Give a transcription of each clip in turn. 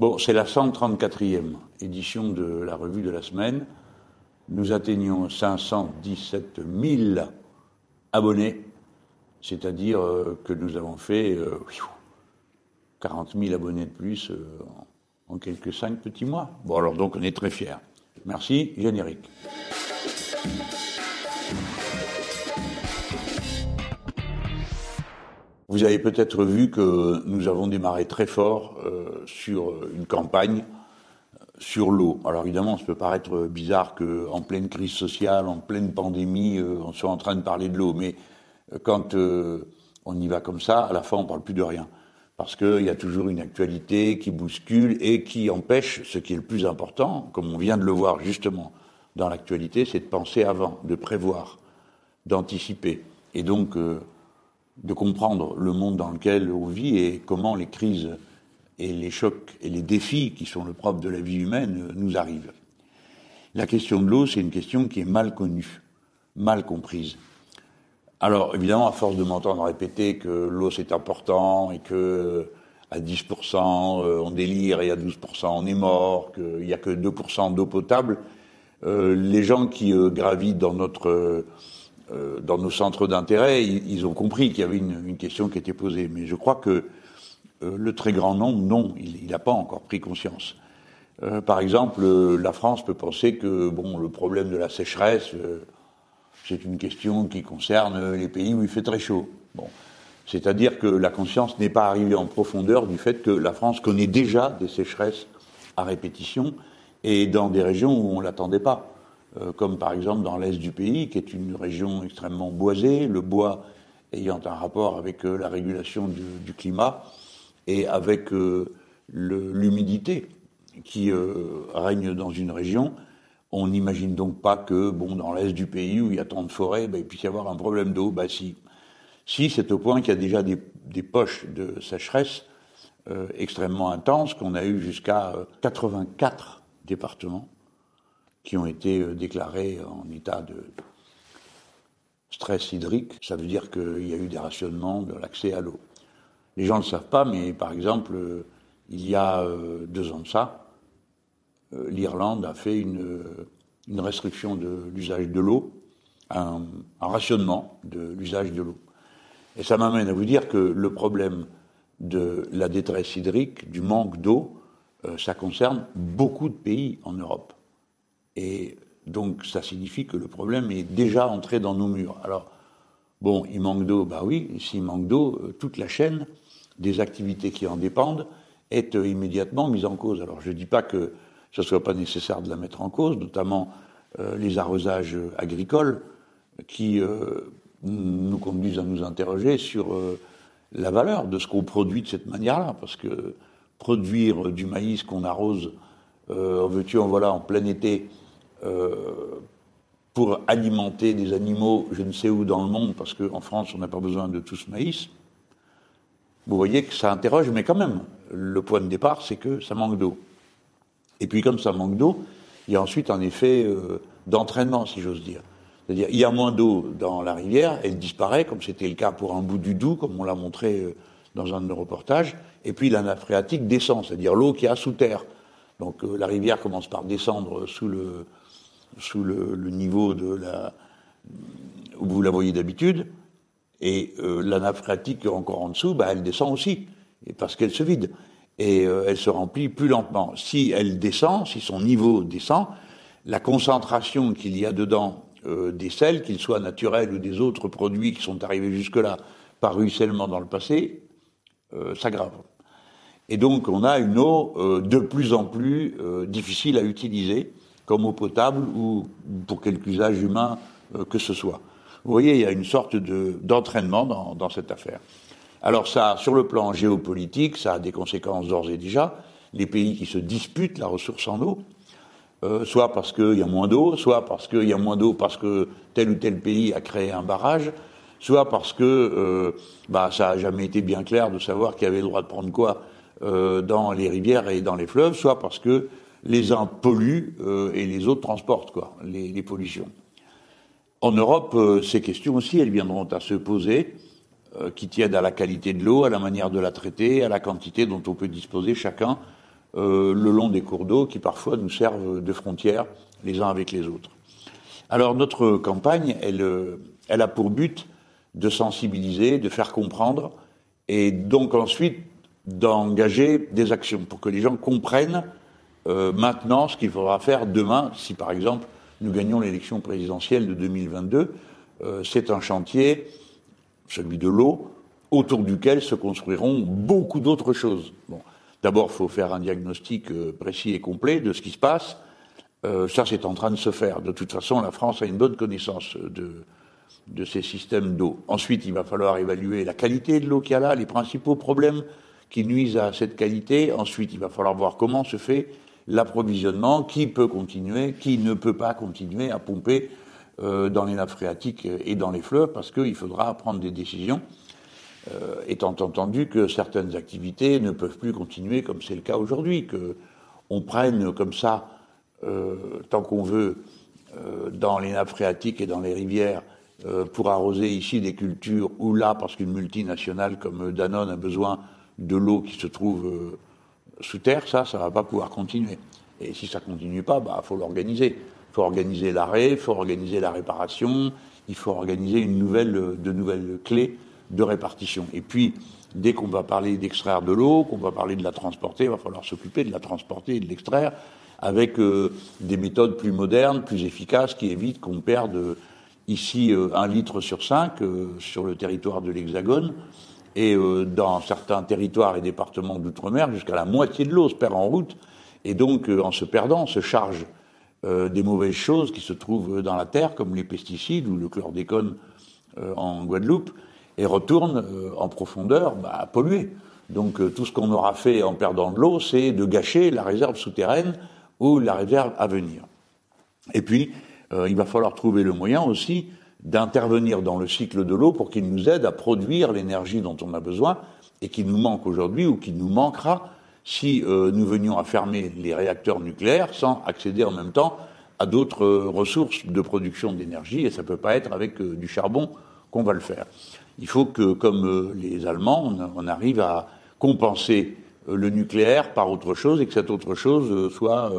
Bon, c'est la 134e édition de la revue de la semaine. Nous atteignons 517 000 abonnés, c'est-à-dire euh, que nous avons fait 40 euh, 000 abonnés de plus euh, en quelques cinq petits mois. Bon, alors donc on est très fiers. Merci, générique. Vous avez peut-être vu que nous avons démarré très fort euh, sur une campagne euh, sur l'eau. Alors évidemment, ça peut paraître bizarre qu'en pleine crise sociale, en pleine pandémie, euh, on soit en train de parler de l'eau. Mais quand on y va comme ça, à la fin, on parle plus de rien. Parce qu'il y a toujours une actualité qui bouscule et qui empêche ce qui est le plus important, comme on vient de le voir justement dans l'actualité, c'est de penser avant, de prévoir, d'anticiper. Et donc, de comprendre le monde dans lequel on vit et comment les crises et les chocs et les défis qui sont le propre de la vie humaine nous arrivent. La question de l'eau, c'est une question qui est mal connue, mal comprise. Alors évidemment, à force de m'entendre répéter que l'eau c'est important et que à 10% euh, on délire et à 12% on est mort, qu'il n'y a que 2% d'eau potable, euh, les gens qui euh, gravitent dans notre euh, dans nos centres d'intérêt, ils, ont compris qu'il y avait une, question qui était posée. Mais je crois que euh, le très grand nombre, non, il n'a pas encore pris conscience. Euh, par exemple, la France peut penser que bon, le problème de la sécheresse, c'est une question qui concerne les pays où il fait très chaud. Bon. C'est-à-dire que la conscience n'est pas arrivée en profondeur du fait que la France connaît déjà des sécheresses à répétition et dans des régions où on ne l'attendait pas. Euh, comme par exemple dans l'est du pays, qui est une région extrêmement boisée, le bois ayant un rapport avec euh, la régulation du, climat et avec euh, l'humidité qui règne dans une région. On n'imagine donc pas que, bon, dans l'est du pays où il y a tant de forêts, ben, il puisse y avoir un problème d'eau. Bah si. Si, c'est au point qu'il y a déjà des, des poches de sécheresse extrêmement intenses qu'on a eu jusqu'à 84 départements qui ont été euh, déclarés en état de stress hydrique. Ça veut dire qu'il y a eu des rationnements de l'accès à l'eau. Les gens ne le savent pas, mais par exemple, euh, il y a euh, deux ans de ça, l'Irlande a fait une, restriction de l'usage de l'eau, un, rationnement de l'usage de l'eau. Et ça m'amène à vous dire que le problème de la détresse hydrique, du manque d'eau, ça concerne beaucoup de pays en Europe. Et donc ça signifie que le problème est déjà entré dans nos murs. Alors, bon, il manque d'eau, bah oui, s'il manque d'eau, euh, toute la chaîne des activités qui en dépendent est euh, immédiatement mise en cause. Alors je ne dis pas que ce ne soit pas nécessaire de la mettre en cause, notamment euh, les arrosages agricoles qui nous conduisent à nous interroger sur la valeur de ce qu'on produit de cette manière-là, parce que produire du maïs qu'on arrose en veux-tu, en voilà, en plein été, euh, pour alimenter des animaux, je ne sais où dans le monde, parce qu'en France, on n'a pas besoin de tout ce maïs. Vous voyez que ça interroge, mais quand même, le point de départ, c'est que ça manque d'eau. Et puis, comme ça manque d'eau, il y a ensuite un effet euh, d'entraînement, si j'ose dire. C'est-à-dire, il y a moins d'eau dans la rivière, elle disparaît, comme c'était le cas pour un bout du Doubs, comme on l'a montré euh, dans un de nos reportages, et puis la nappe phréatique descend, c'est-à-dire l'eau qui a sous terre. Donc la rivière commence par descendre sous le, sous le, niveau de la, où vous la voyez d'habitude, et euh, la nappe phréatique encore en dessous, bah, elle descend aussi, et parce qu'elle se vide, et euh, elle se remplit plus lentement. Si elle descend, si son niveau descend, la concentration qu'il y a dedans euh, des sels, qu'ils soient naturels ou des autres produits qui sont arrivés jusque-là par ruissellement dans le passé, s'aggrave. Et donc on a une eau de plus en plus difficile à utiliser, comme eau potable ou pour quelque usage humain euh, que ce soit. Vous voyez, il y a une sorte d'entraînement dans, dans, cette affaire. Alors ça, sur le plan géopolitique, ça a des conséquences d'ores et déjà. Les pays qui se disputent la ressource en eau, euh, soit parce qu'il y a moins d'eau, soit parce qu'il y a moins d'eau parce que tel ou tel pays a créé un barrage, soit parce que euh, bah, ça n'a jamais été bien clair de savoir qui avait le droit de prendre quoi euh, dans les rivières et dans les fleuves, soit parce que les uns polluent euh, et les autres transportent quoi, les, pollutions. En Europe, euh, ces questions aussi, elles viendront à se poser, euh, qui tiennent à la qualité de l'eau, à la manière de la traiter, à la quantité dont on peut disposer chacun le long des cours d'eau qui parfois nous servent de frontières les uns avec les autres. Alors notre campagne, elle, elle a pour but de sensibiliser, de faire comprendre, et donc ensuite d'engager des actions pour que les gens comprennent euh, maintenant ce qu'il faudra faire demain, si par exemple nous gagnons l'élection présidentielle de 2022. Euh, c'est un chantier, celui de l'eau, autour duquel se construiront beaucoup d'autres choses. Bon. D'abord, il faut faire un diagnostic euh, précis et complet de ce qui se passe. ça, c'est en train de se faire. De toute façon, la France a une bonne connaissance de, de ces systèmes d'eau. Ensuite, il va falloir évaluer la qualité de l'eau qu'il y a là, les principaux problèmes qui nuisent à cette qualité. Ensuite, il va falloir voir comment se fait l'approvisionnement, qui peut continuer, qui ne peut pas continuer à pomper euh, dans les nappes phréatiques et dans les fleuves, parce qu'il faudra prendre des décisions, euh, étant entendu que certaines activités ne peuvent plus continuer comme c'est le cas aujourd'hui, qu'on prenne comme ça, euh, tant qu'on veut, dans les nappes phréatiques et dans les rivières, pour arroser ici des cultures, ou là, parce qu'une multinationale comme Danone a besoin de l'eau qui se trouve sous terre, ça, ça va pas pouvoir continuer. Et si ça continue pas, bah, faut l'organiser. Il faut organiser l'arrêt, il faut organiser la réparation, il faut organiser une nouvelle, de nouvelles clés de répartition. Et puis, dès qu'on va parler d'extraire de l'eau, qu'on va parler de la transporter, il va falloir s'occuper de la transporter et de l'extraire avec euh, des méthodes plus modernes, plus efficaces, qui évitent qu'on perde ici euh, un litre sur cinq euh, sur le territoire de l'Hexagone et euh, dans certains territoires et départements d'outre-mer, jusqu'à la moitié de l'eau se perd en route, et donc euh, en se perdant, se charge euh, des mauvaises choses qui se trouvent dans la terre, comme les pesticides ou le chlordécone en Guadeloupe, et retourne en profondeur bah, polluer. Donc tout ce qu'on aura fait en perdant de l'eau, c'est de gâcher la réserve souterraine ou la réserve à venir. Et puis, il va falloir trouver le moyen aussi d'intervenir dans le cycle de l'eau pour qu'il nous aide à produire l'énergie dont on a besoin et qui nous manque aujourd'hui ou qui nous manquera si euh, nous venions à fermer les réacteurs nucléaires sans accéder en même temps à d'autres euh, ressources de production d'énergie et ça ne peut pas être avec euh, du charbon qu'on va le faire. Il faut que, comme les Allemands, on, arrive à compenser le nucléaire par autre chose et que cette autre chose soit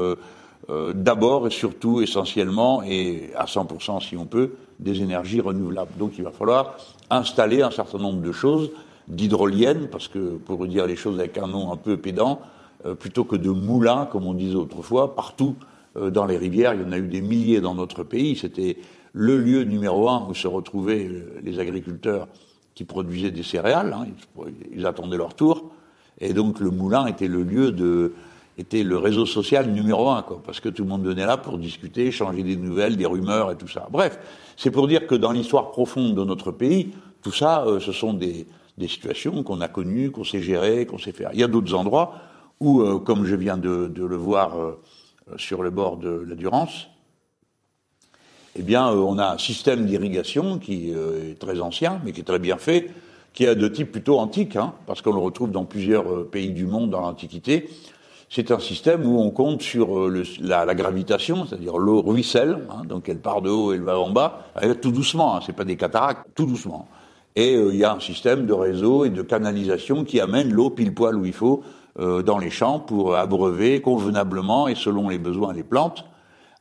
d'abord et surtout essentiellement et à 100% si on peut des énergies renouvelables. Donc il va falloir installer un certain nombre de choses, d'hydroliennes, parce que pour dire les choses avec un nom un peu pédant, euh, plutôt que de moulins, comme on disait autrefois, partout euh, dans les rivières, il y en a eu des milliers dans notre pays, c'était le lieu numéro un où se retrouvaient euh, les agriculteurs qui produisaient des céréales, hein, ils attendaient leur tour, et donc le moulin était le lieu de, était le réseau social numéro un, quoi, parce que tout le monde venait là pour discuter, échanger des nouvelles, des rumeurs et tout ça. Bref, c'est pour dire que dans l'histoire profonde de notre pays, tout ça, euh, ce sont des, des situations qu'on a connues, qu'on sait gérer, qu'on sait faire. Il y a d'autres endroits où, euh, comme je viens de, de le voir euh, sur le bord de la Durance, eh bien, on a un système d'irrigation qui est très ancien, mais qui est très bien fait, qui est de type plutôt antique, hein, parce qu'on le retrouve dans plusieurs pays du monde dans l'Antiquité, c'est un système où on compte sur euh, la, gravitation, c'est-à-dire l'eau ruisselle, hein, donc elle part de haut elle va en bas, tout doucement, hein, c'est pas des cataractes, tout doucement. Et euh, il y a un système de réseau et de canalisation qui amène l'eau pile poil où il faut euh, dans les champs pour abreuver convenablement et selon les besoins des plantes.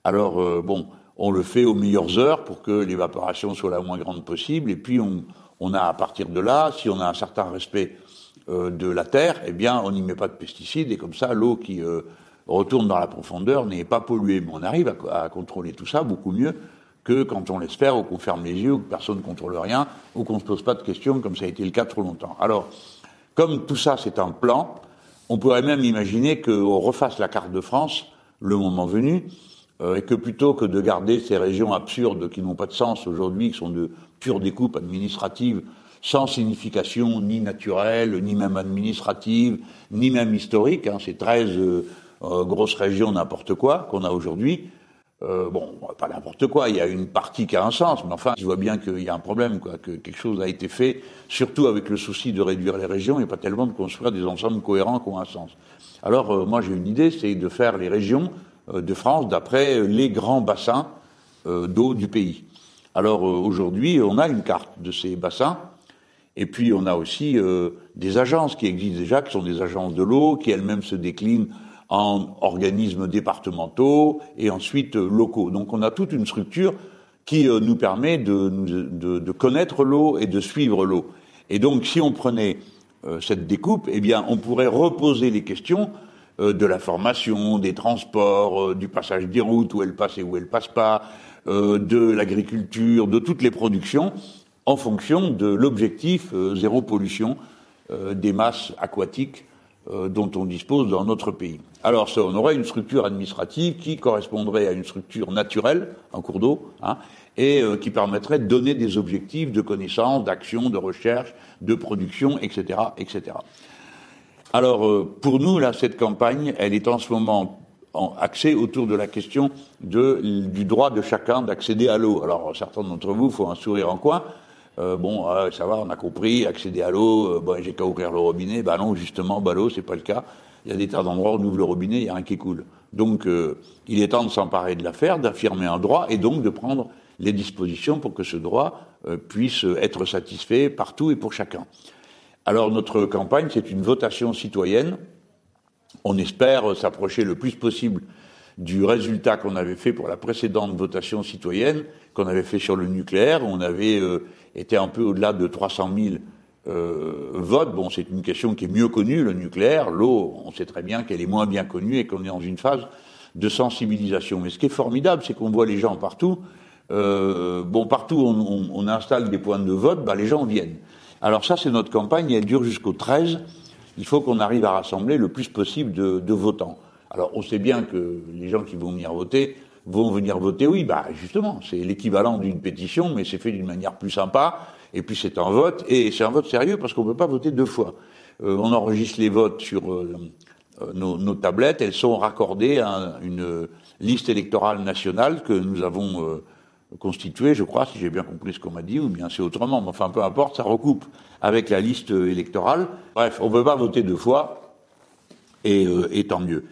Alors bon, on le fait aux meilleures heures pour que l'évaporation soit la moins grande possible, et puis on, on a à partir de là, si on a un certain respect euh, de la terre, eh bien, on n'y met pas de pesticides et comme ça, l'eau qui euh, retourne dans la profondeur n'est pas polluée. Mais on arrive à, contrôler tout ça beaucoup mieux que quand on laisse faire ou qu'on ferme les yeux ou que personne ne contrôle rien ou qu'on ne se pose pas de questions comme ça a été le cas trop longtemps. Alors, comme tout ça c'est un plan, on pourrait même imaginer qu'on refasse la carte de France le moment venu euh, et que plutôt que de garder ces régions absurdes qui n'ont pas de sens aujourd'hui, qui sont de pure découpe administrative sans signification ni naturelle, ni même administrative, ni même historique. Hein, ces 13 euh, euh, grosses régions n'importe quoi qu'on a aujourd'hui. Euh, bon, pas n'importe quoi, il y a une partie qui a un sens, mais enfin, je vois bien qu'il y a un problème, quoi, que quelque chose a été fait, surtout avec le souci de réduire les régions et pas tellement de construire des ensembles cohérents qui ont un sens. Alors, euh, moi, j'ai une idée, c'est de faire les régions de France d'après les grands bassins d'eau du pays. Alors, aujourd'hui, on a une carte de ces bassins, et puis on a aussi euh, des agences qui existent déjà, qui sont des agences de l'eau, qui elles-mêmes se déclinent en organismes départementaux et ensuite locaux. Donc on a toute une structure qui nous permet de, de, de connaître l'eau et de suivre l'eau. Et donc si on prenait cette découpe, eh bien on pourrait reposer les questions de la formation, des transports, du passage des routes, où elles passent et où elles passent pas, de l'agriculture, de toutes les productions, en fonction de l'objectif zéro pollution des masses aquatiques dont on dispose dans notre pays. Alors ça, on aurait une structure administrative qui correspondrait à une structure naturelle, un cours d'eau, hein, et qui permettrait de donner des objectifs de connaissance, d'action, de recherche, de production, etc., etc. Alors, euh, pour nous, là, cette campagne, elle est en ce moment axée autour de la question du droit de chacun d'accéder à l'eau. Alors, certains d'entre vous font un sourire en coin. Euh, bon, ça va, on a compris, accéder à l'eau, euh, j'ai qu'à ouvrir le robinet. Ben non, justement, bah, l'eau, c'est pas le cas. Il y a des tas d'endroits où on ouvre le robinet, il y a rien qui coule. Donc, il est temps de s'emparer de l'affaire, d'affirmer un droit et donc de prendre les dispositions pour que ce droit puisse être satisfait partout et pour chacun. Alors notre campagne, c'est une votation citoyenne. On espère s'approcher le plus possible du résultat qu'on avait fait pour la précédente votation citoyenne, qu'on avait fait sur le nucléaire. On avait euh, été un peu au-delà de 300 000 euh, votes. Bon, c'est une question qui est mieux connue, le nucléaire. L'eau, on sait très bien qu'elle est moins bien connue et qu'on est dans une phase de sensibilisation. Mais ce qui est formidable, c'est qu'on voit les gens partout. Euh, bon, partout où on, on, installe des points de vote, bah, les gens viennent. Alors ça, c'est notre campagne, elle dure jusqu'au 13. Il faut qu'on arrive à rassembler le plus possible de, votants. Alors on sait bien que les gens qui vont venir voter vont venir voter, oui, bah justement, c'est l'équivalent d'une pétition, mais c'est fait d'une manière plus sympa, et puis c'est un vote, et c'est un vote sérieux parce qu'on ne peut pas voter deux fois. Euh, on enregistre les votes sur euh, euh, nos, tablettes, elles sont raccordées à une liste électorale nationale que nous avons euh, constitué, je crois, si j'ai bien compris ce qu'on m'a dit, ou bien c'est autrement, mais enfin peu importe, ça recoupe avec la liste électorale. Bref, on ne peut pas voter deux fois, et tant mieux.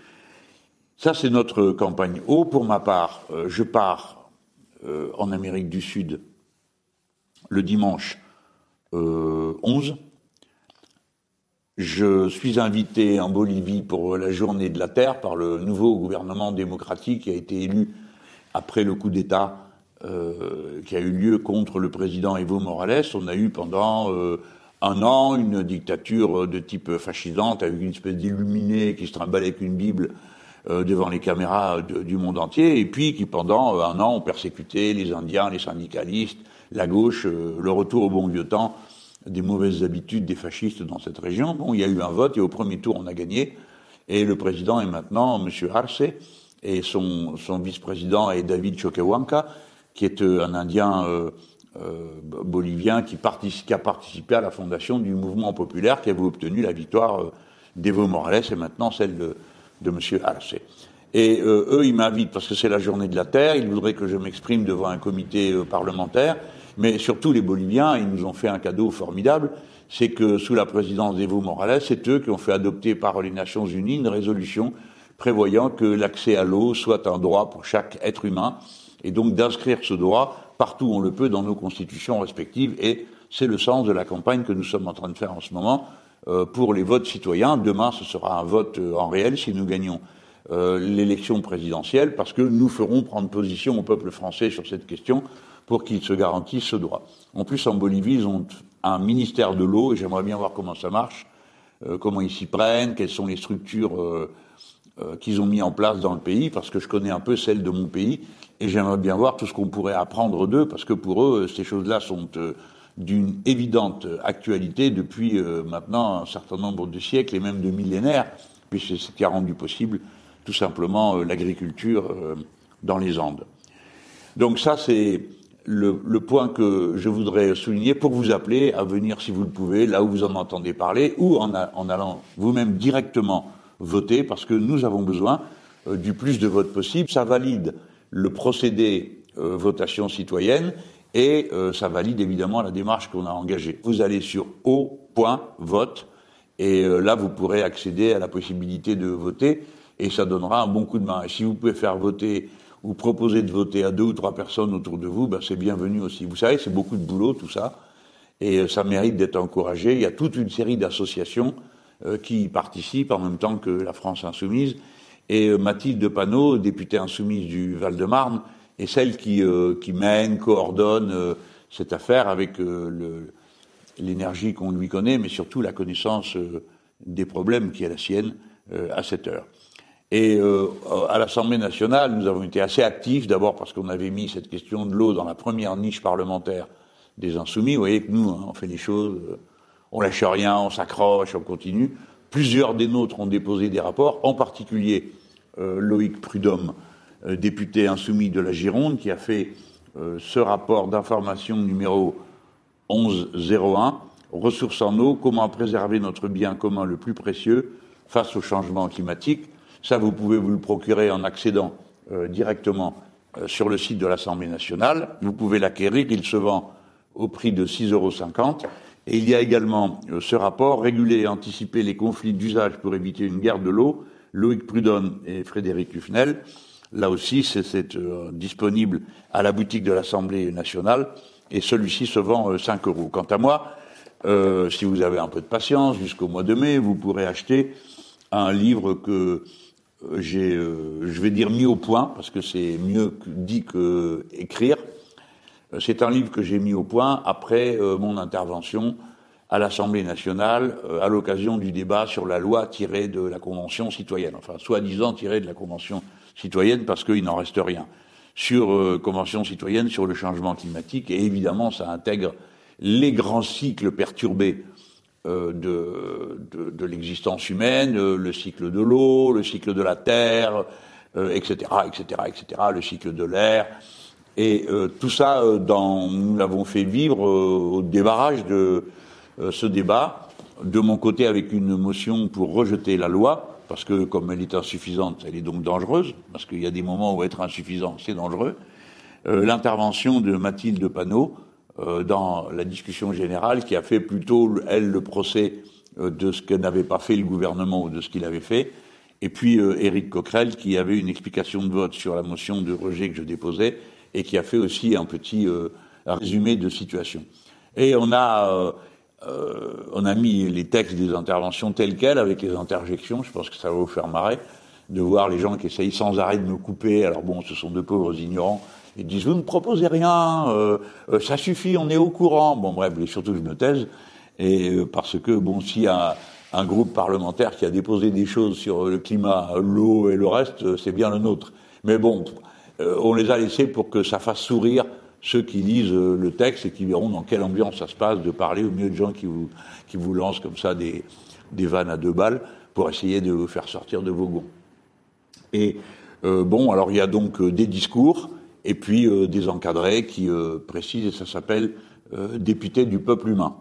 Ça, c'est notre campagne eau. Pour ma part, euh, je pars euh, en Amérique du Sud le dimanche 11. Je suis invité en Bolivie pour la journée de la Terre par le nouveau gouvernement démocratique qui a été élu après le coup d'État euh, qui a eu lieu contre le président Evo Morales. On a eu pendant euh, un an une dictature de type fascisante avec une espèce d'illuminé qui se trimballait avec une Bible euh, devant les caméras du monde entier, et puis qui pendant un an ont persécuté les Indiens, les syndicalistes, la gauche, le retour au bon vieux temps des mauvaises habitudes des fascistes dans cette région. Bon, il y a eu un vote et au premier tour on a gagné, et le président est maintenant M. Arce, et son, son vice-président est David Choquehuanca, qui est euh, un Indien euh, euh, bolivien qui, qui, a participé à la fondation du mouvement populaire qui avait obtenu la victoire euh, d'Evo Morales et maintenant celle de, de M. Arce. Et euh, eux, ils m'invitent parce que c'est la journée de la Terre, ils voudraient que je m'exprime devant un comité euh, parlementaire, mais surtout les Boliviens, ils nous ont fait un cadeau formidable, c'est que sous la présidence d'Evo Morales, c'est eux qui ont fait adopter par les Nations Unies une résolution prévoyant que l'accès à l'eau soit un droit pour chaque être humain et donc d'inscrire ce droit partout où on le peut dans nos constitutions respectives. Et c'est le sens de la campagne que nous sommes en train de faire en ce moment pour les votes citoyens. Demain, ce sera un vote euh, en réel si nous gagnons euh, l'élection présidentielle, parce que nous ferons prendre position au peuple français sur cette question pour qu'il se garantisse ce droit. En plus, en Bolivie, ils ont un ministère de l'eau, et j'aimerais bien voir comment ça marche, euh, comment ils s'y prennent, quelles sont les structures euh, euh, qu'ils ont mis en place dans le pays, parce que je connais un peu celle de mon pays, et j'aimerais bien voir tout ce qu'on pourrait apprendre d'eux, parce que pour eux, ces choses-là sont euh, d'une évidente actualité depuis euh, maintenant un certain nombre de siècles et même de millénaires, puisque c'est ce qui a rendu possible tout simplement l'agriculture dans les Andes. Donc ça, c'est le, le, point que je voudrais souligner pour vous appeler à venir, si vous le pouvez, là où vous en entendez parler, ou en, en allant vous-même directement voter, parce que nous avons besoin euh, du plus de votes possible. Ça valide le procédé euh, votation citoyenne et euh, ça valide évidemment la démarche qu'on a engagée. Vous allez sur o.vote et euh, là vous pourrez accéder à la possibilité de voter et ça donnera un bon coup de main. Et si vous pouvez faire voter ou proposer de voter à deux ou trois personnes autour de vous, ben c'est bienvenu aussi. Vous savez, c'est beaucoup de boulot tout ça et euh, ça mérite d'être encouragé. Il y a toute une série d'associations euh, qui participent en même temps que la France insoumise Et Mathilde Panot, députée insoumise du Val-de-Marne, est celle qui, qui mène, coordonne cette affaire avec l'énergie qu'on lui connaît, mais surtout la connaissance des problèmes qui est la sienne à cette heure. Et euh, à l'Assemblée nationale, nous avons été assez actifs, d'abord parce qu'on avait mis cette question de l'eau dans la première niche parlementaire des insoumis. Vous voyez que nous, hein, on fait les choses, euh, on lâche rien, on s'accroche, on continue. Plusieurs des nôtres ont déposé des rapports, en particulier euh, Loïc Prudhomme, député insoumis de la Gironde, qui a fait ce rapport d'information numéro 1101, Ressources en eau, comment préserver notre bien commun le plus précieux face au changement climatique ça, vous pouvez vous le procurer en accédant euh, directement euh, sur le site de l'Assemblée nationale. Vous pouvez l'acquérir, il se vend au prix de 6,50 euros. Et il y a également euh, ce rapport, réguler et anticiper les conflits d'usage pour éviter une guerre de l'eau, Loïc Prudhomme et Frédéric Hufnel. Là aussi, c'est disponible à la boutique de l'Assemblée nationale et celui-ci se vend 5 euros. Quant à moi, si vous avez un peu de patience, jusqu'au mois de mai, vous pourrez acheter un livre que euh, j'ai, euh, je vais dire, mis au point, parce que c'est mieux dit que écrire. Euh, c'est un livre que j'ai mis au point après mon intervention à l'Assemblée nationale à l'occasion du débat sur la loi tirée de la Convention citoyenne, enfin soi-disant tirée de la Convention citoyenne parce qu'il n'en reste rien. Sur Convention citoyenne sur le changement climatique, et évidemment ça intègre les grands cycles perturbés euh, de, de, l'existence humaine, euh, le cycle de l'eau, le cycle de la terre, etc., etc., etc., le cycle de l'air. Et euh, tout ça, dans, nous l'avons fait vivre au débarrage de ce débat, de mon côté avec une motion pour rejeter la loi, parce que comme elle est insuffisante, elle est donc dangereuse, parce qu'il y a des moments où être insuffisant, c'est dangereux. L'intervention de Mathilde Panot, euh, dans la discussion générale qui a fait plutôt, elle, le procès euh, de ce que n'avait pas fait le gouvernement ou de ce qu'il avait fait, et puis euh, Éric Coquerel qui avait une explication de vote sur la motion de rejet que je déposais et qui a fait aussi un petit résumé de situation. Et on a, on a mis les textes des interventions tels quels avec les interjections. Je pense que ça va vous faire marrer de voir les gens qui essayent sans arrêt de me couper. Alors bon, ce sont de pauvres ignorants ils disent, vous ne proposez rien, euh, euh, ça suffit, on est au courant. Bon, bref, et surtout, je me. Et euh, parce que, bon, s'il y a un, groupe parlementaire qui a déposé des choses sur le climat, l'eau et le reste, c'est bien le nôtre. Mais bon, on les a laissés pour que ça fasse sourire ceux qui lisent le texte et qui verront dans quelle ambiance ça se passe de parler au milieu de gens qui vous, qui vous lancent comme ça des, des vannes à deux balles pour essayer de vous faire sortir de vos gonds. Et bon, alors il y a donc des discours, et puis euh, des encadrés qui euh, précisent, et ça s'appelle euh, député du peuple humain.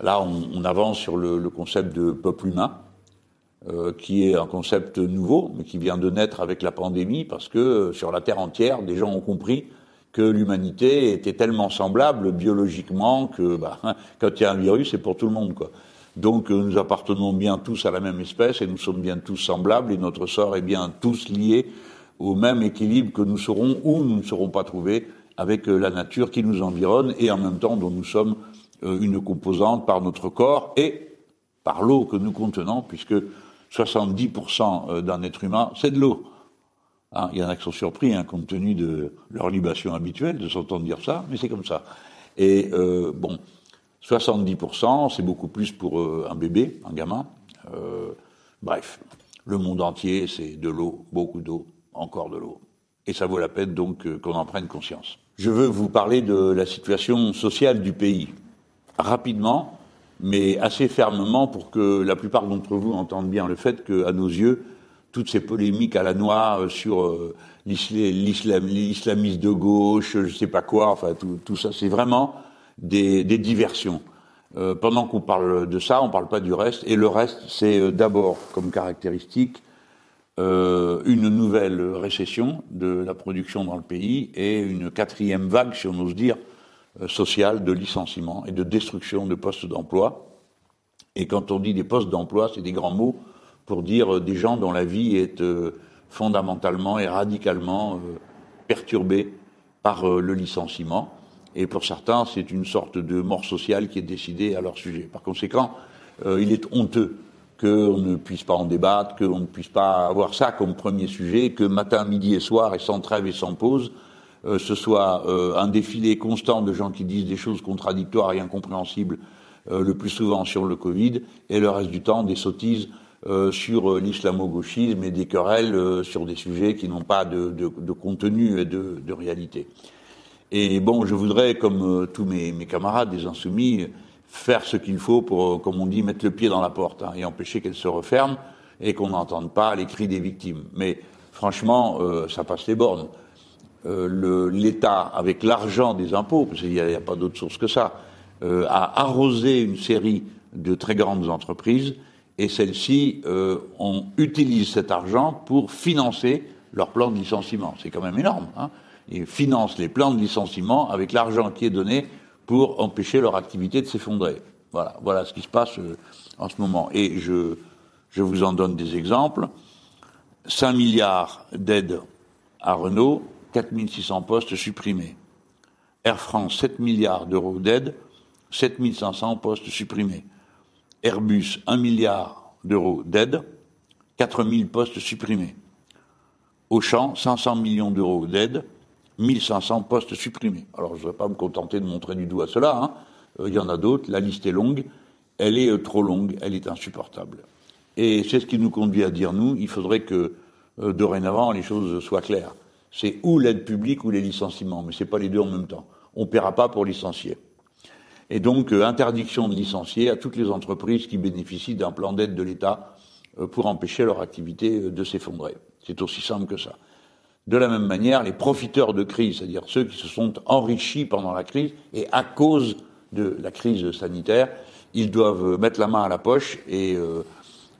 Là, on, avance sur le, le, concept de peuple humain, qui est un concept nouveau, mais qui vient de naître avec la pandémie, parce que sur la Terre entière, des gens ont compris que l'humanité était tellement semblable biologiquement que bah, quand il y a un virus, c'est pour tout le monde. Quoi. Donc nous appartenons bien tous à la même espèce et nous sommes bien tous semblables et notre sort est bien tous lié au même équilibre que nous serons ou nous ne serons pas trouvés avec euh, la nature qui nous environne et en même temps dont nous sommes euh, une composante par notre corps et par l'eau que nous contenons, puisque 70% euh, d'un être humain, c'est de l'eau. Hein, il y en a qui sont surpris, hein, compte tenu de leur libation habituelle, de s'entendre dire ça, mais c'est comme ça. Et euh, bon, 70%, c'est beaucoup plus pour un bébé, un gamin. Euh, bref, le monde entier, c'est de l'eau, beaucoup d'eau, encore de l'eau. Et ça vaut la peine donc euh, qu'on en prenne conscience. Je veux vous parler de la situation sociale du pays, rapidement, mais assez fermement pour que la plupart d'entre vous entendent bien le fait qu'à nos yeux, toutes ces polémiques à la noix euh, sur euh, l'islamisme de gauche, je ne sais pas quoi, enfin tout, ça, c'est vraiment des, diversions. pendant qu'on parle de ça, on ne parle pas du reste, et le reste, c'est d'abord comme caractéristique euh, une nouvelle récession de la production dans le pays et une quatrième vague, si on ose dire, euh, sociale de licenciement et de destruction de postes d'emploi. Et quand on dit des postes d'emploi, c'est des grands mots pour dire euh, des gens dont la vie est fondamentalement et radicalement perturbée par le licenciement. Et pour certains, c'est une sorte de mort sociale qui est décidée à leur sujet. Par conséquent, il est honteux qu'on ne puisse pas en débattre, qu'on ne puisse pas avoir ça comme premier sujet, que matin, midi et soir, et sans trêve et sans pause, euh, ce soit euh, un défilé constant de gens qui disent des choses contradictoires et incompréhensibles, euh, le plus souvent sur le Covid, et le reste du temps des sottises sur l'islamo-gauchisme et des querelles sur des sujets qui n'ont pas de, contenu et de, réalité. Et bon, je voudrais, comme tous mes, camarades des Insoumis, faire ce qu'il faut pour, comme on dit, mettre le pied dans la porte hein, et empêcher qu'elle se referme et qu'on n'entende pas les cris des victimes. Mais franchement, ça passe les bornes. Euh, l'État, avec l'argent des impôts, parce qu'il n'y a, pas d'autre source que ça, euh, a arrosé une série de très grandes entreprises et celles-ci euh, on utilise cet argent pour financer leur plan de licenciement. C'est quand même énorme. Hein Ils financent les plans de licenciement avec l'argent qui est donné pour empêcher leur activité de s'effondrer. Voilà, voilà ce qui se passe en ce moment. Et je, je vous en donne des exemples. 5 milliards d'aides à Renault, 4600 postes supprimés. Air France, 7 milliards d'euros d'aide, 7500 postes supprimés. Airbus, 1 milliard d'euros d'aide, 4000 postes supprimés. Auchan, 500 millions d'euros d'aide, 1500 postes supprimés. Alors je ne vais pas me contenter de montrer du doigt cela, hein. euh, il y en a d'autres, la liste est longue, elle est euh, trop longue, elle est insupportable. Et c'est ce qui nous conduit à dire, nous, il faudrait que euh, dorénavant les choses soient claires c'est ou l'aide publique ou les licenciements, mais ce n'est pas les deux en même temps. On ne paiera pas pour licencier. Et donc, euh, interdiction de licencier à toutes les entreprises qui bénéficient d'un plan d'aide de l'État euh, pour empêcher leur activité euh, de s'effondrer. C'est aussi simple que ça. De la même manière, les profiteurs de crise, c'est-à-dire ceux qui se sont enrichis pendant la crise et à cause de la crise sanitaire, ils doivent mettre la main à la poche et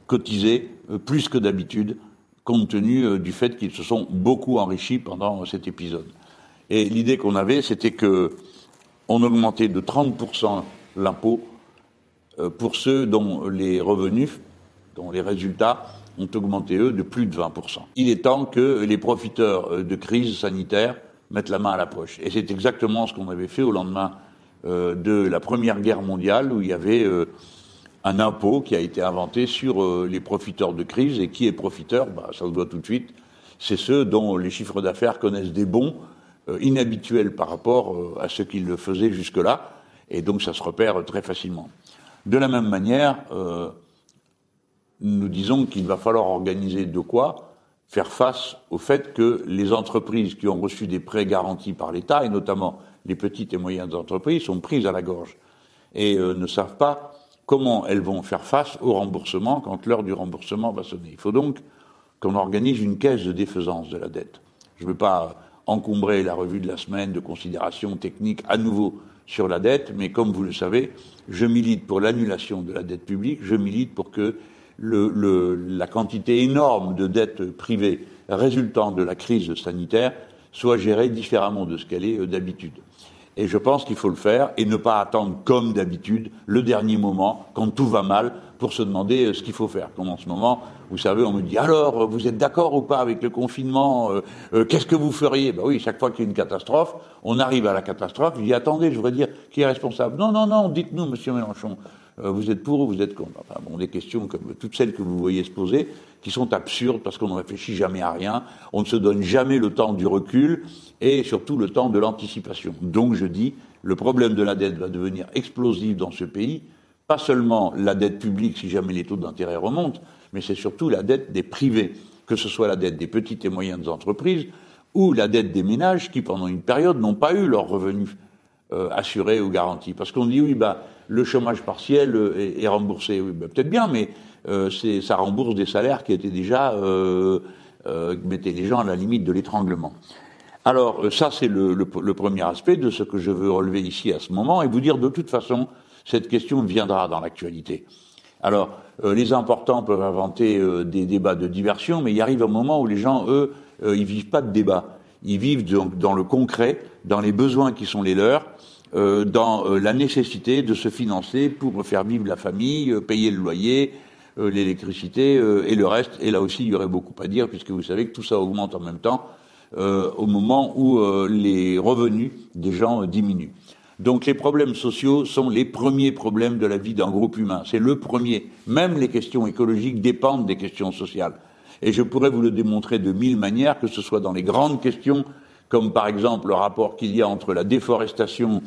cotiser plus que d'habitude compte tenu euh, du fait qu'ils se sont beaucoup enrichis pendant cet épisode. Et l'idée qu'on avait, c'était que on augmentait de 30% l'impôt euh, pour ceux dont les revenus, dont les résultats ont augmenté, eux, de plus de 20%. Il est temps que les profiteurs euh, de crise sanitaire mettent la main à la poche. Et c'est exactement ce qu'on avait fait au lendemain de la Première Guerre mondiale, où il y avait un impôt qui a été inventé sur euh, les profiteurs de crise. Et qui est profiteur? Bah, Ça se voit tout de suite. C'est ceux dont les chiffres d'affaires connaissent des bons euh, inhabituels par rapport euh, à ce qu'ils faisaient jusque-là. Et donc ça se repère très facilement. De la même manière, nous disons qu'il va falloir organiser de quoi faire face au fait que les entreprises qui ont reçu des prêts garantis par l'État, et notamment les petites et moyennes entreprises, sont prises à la gorge et ne savent pas comment elles vont faire face au remboursement quand l'heure du remboursement va sonner. Il faut donc qu'on organise une caisse de défaisance de la dette. Je ne veux pas encombrer la revue de la semaine de considérations techniques à nouveau sur la dette, mais comme vous le savez, je milite pour l'annulation de la dette publique, je milite pour que la quantité énorme de dettes privées résultant de la crise sanitaire soit gérée différemment de ce qu'elle est euh, d'habitude. Et je pense qu'il faut le faire et ne pas attendre, comme d'habitude, le dernier moment, quand tout va mal, pour se demander euh, ce qu'il faut faire. Comme en ce moment, vous savez, on me dit alors, vous êtes d'accord ou pas avec le confinement euh, euh, Qu'est-ce que vous feriez? Ben oui, chaque fois qu'il y a une catastrophe, on arrive à la catastrophe. Je dis attendez, je voudrais dire qui est responsable? Non, non, non, dites-nous, Monsieur Mélenchon, vous êtes pour ou vous êtes contre? Enfin bon, des questions comme toutes celles que vous voyez se poser, qui sont absurdes parce qu'on ne réfléchit jamais à rien, on ne se donne jamais le temps du recul et surtout le temps de l'anticipation. Donc je dis, le problème de la dette va devenir explosif dans ce pays, pas seulement la dette publique si jamais les taux d'intérêt remontent, mais c'est surtout la dette des privés, que ce soit la dette des petites et moyennes entreprises ou la dette des ménages qui, pendant une période, n'ont pas eu leurs revenus euh, assurés ou garantis. Parce qu'on dit, oui, bah, le chômage partiel euh, est, remboursé. Oui, bah, peut-être bien, mais euh, ça rembourse des salaires qui étaient déjà, euh, euh, mettaient les gens à la limite de l'étranglement. Alors ça, c'est le, premier aspect de ce que je veux relever ici à ce moment et vous dire de toute façon, cette question viendra dans l'actualité. Alors, les importants peuvent inventer des débats de diversion, mais il arrive un moment où les gens, eux, ils vivent pas de débat. Ils vivent donc dans le concret, dans les besoins qui sont les leurs, dans la nécessité de se financer pour faire vivre la famille, payer le loyer, euh, l'électricité euh, et le reste. Et là aussi, il y aurait beaucoup à dire, puisque vous savez que tout ça augmente en même temps euh, au moment où les revenus des gens diminuent. Donc les problèmes sociaux sont les premiers problèmes de la vie d'un groupe humain. C'est le premier. Même les questions écologiques dépendent des questions sociales. Et je pourrais vous le démontrer de mille manières, que ce soit dans les grandes questions, comme par exemple le rapport qu'il y a entre la déforestation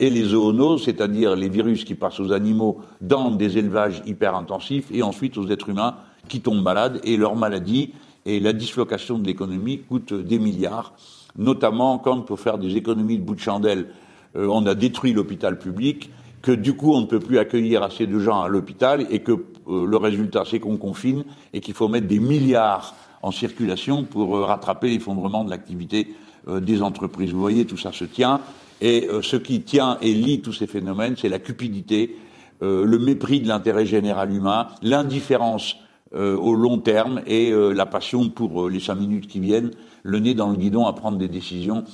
et les zoonoses, c'est-à-dire les virus qui passent aux animaux dans des élevages hyper intensifs, et ensuite aux êtres humains qui tombent malades, et leur maladie et la dislocation de l'économie coûte des milliards, notamment quand pour faire des économies de bout de chandelle, euh, on a détruit l'hôpital public, que du coup on ne peut plus accueillir assez de gens à l'hôpital et que euh, le résultat c'est qu'on confine et qu'il faut mettre des milliards en circulation pour euh, rattraper l'effondrement de l'activité des entreprises. Vous voyez, tout ça se tient. Et ce qui tient et lie tous ces phénomènes, c'est la cupidité, le mépris de l'intérêt général humain, l'indifférence euh, au long terme et euh, la passion pour euh, les cinq minutes qui viennent, le nez dans le guidon à prendre des décisions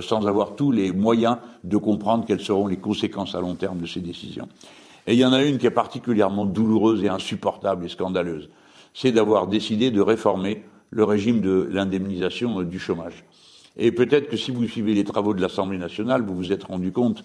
sans avoir tous les moyens de comprendre quelles seront les conséquences à long terme de ces décisions. Et il y en a une qui est particulièrement douloureuse et insupportable et scandaleuse, c'est d'avoir décidé de réformer le régime de l'indemnisation du chômage. Et peut-être que si vous suivez les travaux de l'Assemblée nationale, vous vous êtes rendu compte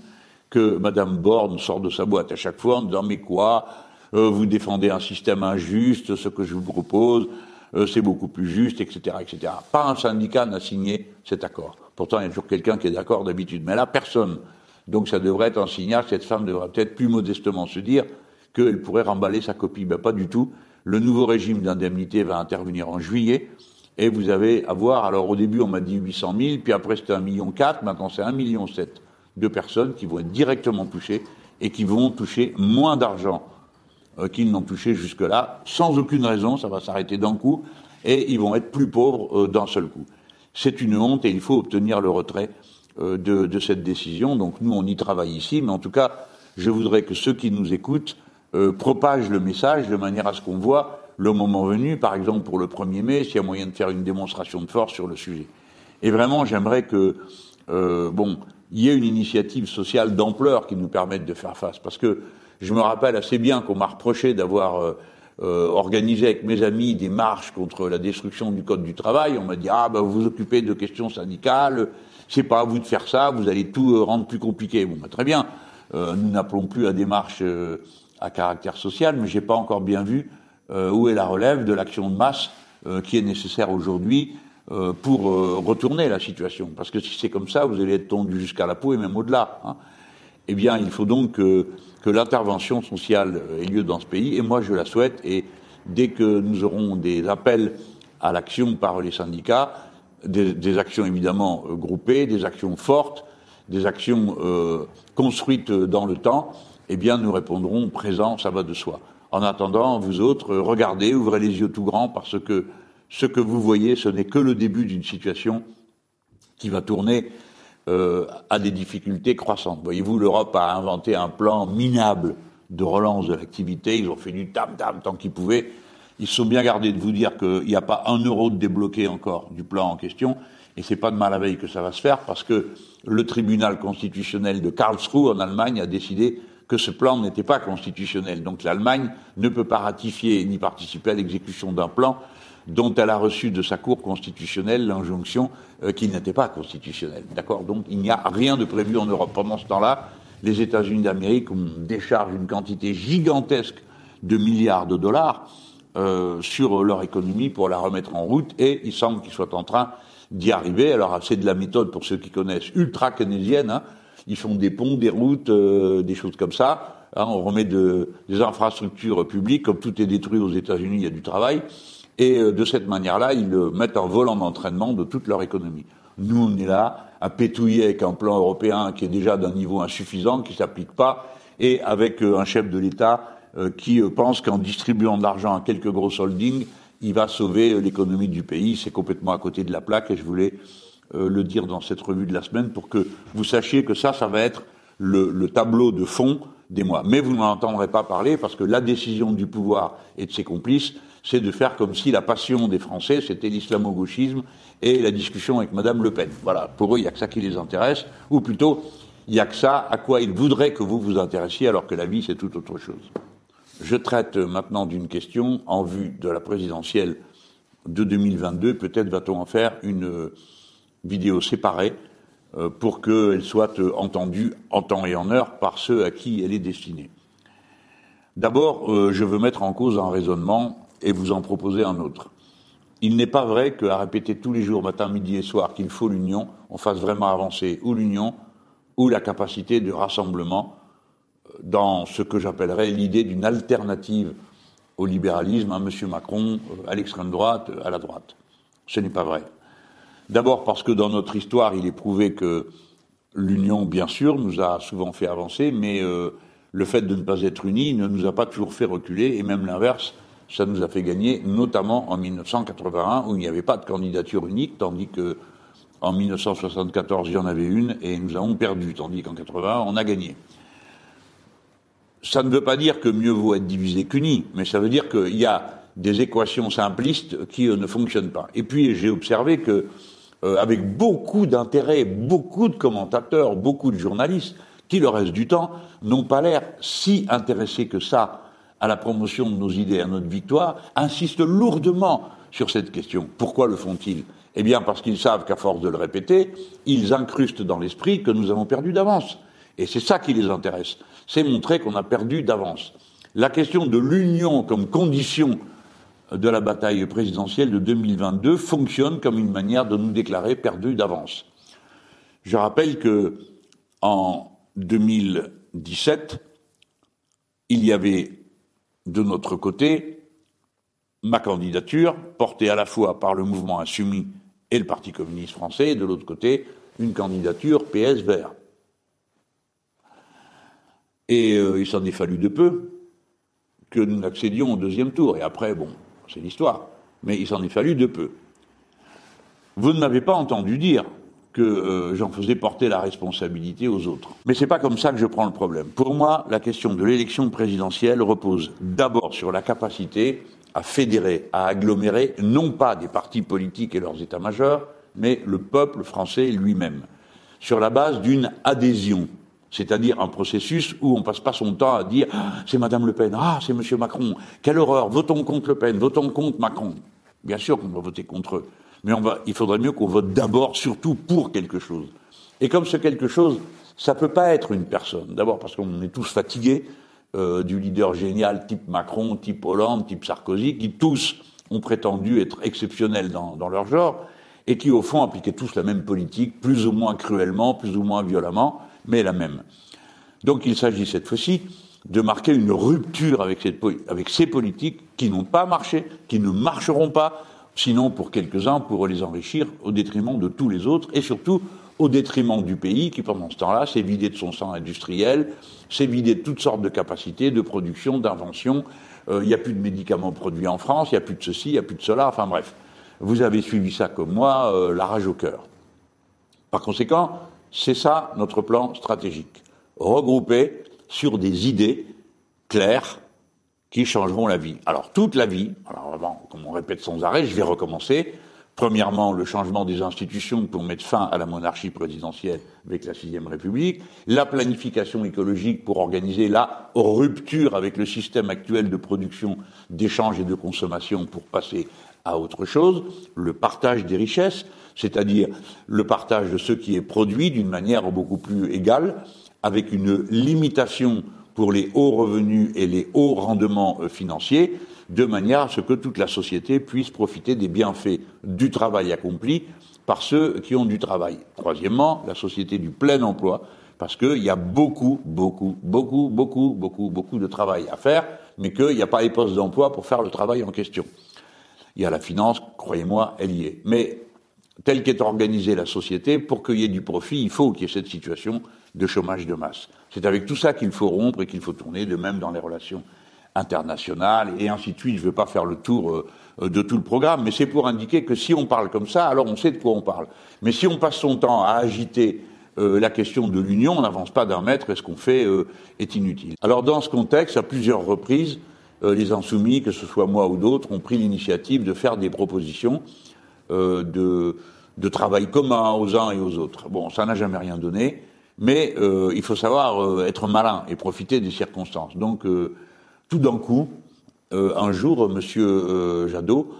que Madame Borne sort de sa boîte à chaque fois en disant mais quoi? Euh, vous défendez un système injuste, ce que je vous propose, euh, c'est beaucoup plus juste, etc., etc. Pas un syndicat n'a signé cet accord. Pourtant, il y a toujours quelqu'un qui est d'accord d'habitude. Mais là, personne. Donc ça devrait être un signal, cette femme devrait peut-être plus modestement se dire qu'elle pourrait remballer sa copie. Ben, pas du tout. Le nouveau régime d'indemnité va intervenir en juillet. Et vous avez à voir, alors au début on m'a dit 800 000, puis après c'était 1,4 million, maintenant c'est 1,7 million de personnes qui vont être directement touchées et qui vont toucher moins d'argent qu'ils n'ont touché jusque-là, sans aucune raison, ça va s'arrêter d'un coup, et ils vont être plus pauvres euh, d'un seul coup. C'est une honte et il faut obtenir le retrait euh, de, cette décision. Donc nous, on y travaille ici, mais en tout cas, je voudrais que ceux qui nous écoutent propagent le message de manière à ce qu'on voit le moment venu, par exemple pour le 1er mai, s'il y a moyen de faire une démonstration de force sur le sujet. Et vraiment, j'aimerais que, bon, y ait une initiative sociale d'ampleur qui nous permette de faire face, parce que je me rappelle assez bien qu'on m'a reproché d'avoir euh, euh, organisé avec mes amis des marches contre la destruction du code du travail. On m'a dit ah ben vous vous occupez de questions syndicales, c'est pas à vous de faire ça, vous allez tout euh, rendre plus compliqué. Bon, ben, très bien. nous n'appelons plus à des marches à caractère social, mais j'ai pas encore bien vu où est la relève de l'action de masse qui est nécessaire aujourd'hui pour retourner la situation. Parce que si c'est comme ça, vous allez être tondu jusqu'à la peau et même au-delà. Hein. Eh bien, il faut donc que l'intervention sociale ait lieu dans ce pays, et moi je la souhaite, et dès que nous aurons des appels à l'action par les syndicats, des, actions évidemment euh, groupées, des actions fortes, des actions euh, construites dans le temps, eh bien nous répondrons présent, ça va de soi. En attendant, vous autres, regardez, ouvrez les yeux tout grands, parce que ce que vous voyez, ce n'est que le début d'une situation qui va tourner euh, a des difficultés croissantes. Voyez-vous, l'Europe a inventé un plan minable de relance de l'activité. Ils ont fait du tam-tam tant qu'ils pouvaient. Ils sont bien gardés de vous dire qu'il n'y a pas un euro de débloqué encore du plan en question. Et c'est pas de mal à veille que ça va se faire parce que le tribunal constitutionnel de Karlsruhe en Allemagne a décidé que ce plan n'était pas constitutionnel. Donc l'Allemagne ne peut pas ratifier ni participer à l'exécution d'un plan dont elle a reçu de sa Cour constitutionnelle l'injonction euh, qu'il n'était pas constitutionnel. D'accord? Donc il n'y a rien de prévu en Europe. Pendant ce temps-là, les États-Unis d'Amérique déchargent une quantité gigantesque de milliards de dollars euh, sur leur économie pour la remettre en route et il semble qu'ils soient en train d'y arriver. Alors c'est de la méthode pour ceux qui connaissent ultra keynésienne. Hein. Ils font des ponts, des routes, euh, des choses comme ça. Hein. on remet de, des infrastructures publiques. Comme tout est détruit aux États-Unis, il y a du travail. Et euh, de cette manière-là, ils mettent en volant d'entraînement de toute leur économie. Nous, on est là à pétouiller avec un plan européen qui est déjà d'un niveau insuffisant, qui s'applique pas, et avec euh, un chef de l'État euh, qui pense qu'en distribuant de l'argent à quelques gros holdings, il va sauver l'économie du pays. C'est complètement à côté de la plaque, et je voulais le dire dans cette revue de la semaine pour que vous sachiez que ça, ça va être le, le tableau de fond des mois. Mais vous n'en entendrez pas parler parce que la décision du pouvoir et de ses complices, c'est de faire comme si la passion des Français, c'était l'islamo-gauchisme et la discussion avec Madame Le Pen. Voilà, pour eux, il n'y a que ça qui les intéresse, ou plutôt, il n'y a que ça à quoi ils voudraient que vous vous intéressiez, alors que la vie, c'est tout autre chose. Je traite maintenant d'une question en vue de la présidentielle de 2022. Peut-être va-t-on en faire une vidéo séparée pour qu'elle soit entendue en temps et en heure par ceux à qui elle est destinée. D'abord, je veux mettre en cause un raisonnement et vous en proposer un autre. Il n'est pas vrai qu'à répéter tous les jours, matin, midi et soir, qu'il faut l'union, on fasse vraiment avancer ou l'union ou la capacité de rassemblement dans ce que j'appellerais l'idée d'une alternative au libéralisme, à M. Macron, à l'extrême droite, à la droite. Ce n'est pas vrai. D'abord parce que dans notre histoire, il est prouvé que l'union, bien sûr, nous a souvent fait avancer, mais euh, le fait de ne pas être unis ne nous a pas toujours fait reculer, et même l'inverse, ça nous a fait gagner, notamment en 1981, où il n'y avait pas de candidature unique, tandis que en 1974, il y en avait une, et nous avons perdu, tandis qu'en 81, on a gagné. Ça ne veut pas dire que mieux vaut être divisé qu'uni, mais ça veut dire qu'il y a des équations simplistes qui euh, ne fonctionnent pas. Et puis j'ai observé que, euh, avec beaucoup d'intérêt, beaucoup de commentateurs, beaucoup de journalistes, qui le reste du temps n'ont pas l'air si intéressés que ça à la promotion de nos idées, à notre victoire, insistent lourdement sur cette question. Pourquoi le font-ils? Eh bien parce qu'ils savent qu'à force de le répéter, ils incrustent dans l'esprit que nous avons perdu d'avance. Et c'est ça qui les intéresse. C'est montrer qu'on a perdu d'avance. La question de l'union comme condition de la bataille présidentielle de 2022 fonctionne comme une manière de nous déclarer perdus d'avance. Je rappelle que en 2017, il y avait de notre côté ma candidature, portée à la fois par le mouvement Insoumis et le Parti communiste français, et de l'autre côté, une candidature PS vert. Et euh, il s'en est fallu de peu que nous accédions au deuxième tour. Et après, bon, c'est l'histoire. Mais il s'en est fallu de peu. Vous ne m'avez pas entendu dire que euh, j'en faisais porter la responsabilité aux autres. Mais c'est pas comme ça que je prends le problème. Pour moi, la question de l'élection présidentielle repose d'abord sur la capacité à fédérer, à agglomérer, non pas des partis politiques et leurs états-majors, mais le peuple français lui-même, sur la base d'une adhésion c'est-à-dire un processus où on passe pas son temps à dire ah, c'est Madame Le Pen, ah c'est Monsieur Macron, quelle horreur, votons contre Le Pen, votons contre Macron. Bien sûr qu'on va voter contre eux, mais il faudrait mieux qu'on vote d'abord, surtout pour quelque chose. Et comme ce quelque chose, ça peut pas être une personne. D'abord parce qu'on est tous fatigués euh, du leader génial type Macron, type Hollande, type Sarkozy, qui tous ont prétendu être exceptionnels dans, leur genre et qui au fond appliquaient tous la même politique, plus ou moins cruellement, plus ou moins violemment mais la même. Donc il s'agit cette fois-ci de marquer une rupture avec ces politiques qui n'ont pas marché, qui ne marcheront pas, sinon pour quelques-uns, pour les enrichir au détriment de tous les autres, et surtout au détriment du pays qui, pendant ce temps-là, s'est vidé de son sang industriel, s'est vidé de toutes sortes de capacités de production, d'invention. Euh, il n'y a plus de médicaments produits en France, il n'y a plus de ceci, il n'y a plus de cela, enfin bref. Vous avez suivi ça comme moi, euh, la rage au cœur. Par conséquent, c'est ça notre plan stratégique. Regrouper sur des idées claires qui changeront la vie. Alors toute la vie, alors comme on répète sans arrêt, je vais recommencer. Premièrement, le changement des institutions pour mettre fin à la monarchie présidentielle avec la sixième République, la planification écologique pour organiser la rupture avec le système actuel de production, d'échange et de consommation pour passer à autre chose, le partage des richesses, c'est-à-dire le partage de ce qui est produit d'une manière beaucoup plus égale, avec une limitation pour les hauts revenus et les hauts rendements euh, financiers, de manière à ce que toute la société puisse profiter des bienfaits du travail accompli par ceux qui ont du travail. Troisièmement, la société du plein emploi, parce qu'il y a beaucoup, beaucoup, beaucoup, beaucoup, beaucoup, beaucoup de travail à faire, mais qu'il n'y a pas les postes d'emploi pour faire le travail en question. Il y a la finance, croyez-moi, elle y est. Mais telle qu'est organisée la société, pour qu'il y ait du profit, il faut qu'il y ait cette situation de chômage de masse. C'est avec tout ça qu'il faut rompre et qu'il faut tourner, de même dans les relations internationales et ainsi de suite. Je ne veux pas faire le tour euh, de tout le programme, mais c'est pour indiquer que si on parle comme ça, alors on sait de quoi on parle. Mais si on passe son temps à agiter euh, la question de l'union, on n'avance pas d'un mètre et ce qu'on fait euh, est inutile. Alors dans ce contexte, à plusieurs reprises, les insoumis, que ce soit moi ou d'autres, ont pris l'initiative de faire des propositions de, de, travail commun aux uns et aux autres. Bon, ça n'a jamais rien donné, mais euh, il faut savoir euh, être malin et profiter des circonstances. Donc, tout d'un coup, un jour, Monsieur Jadot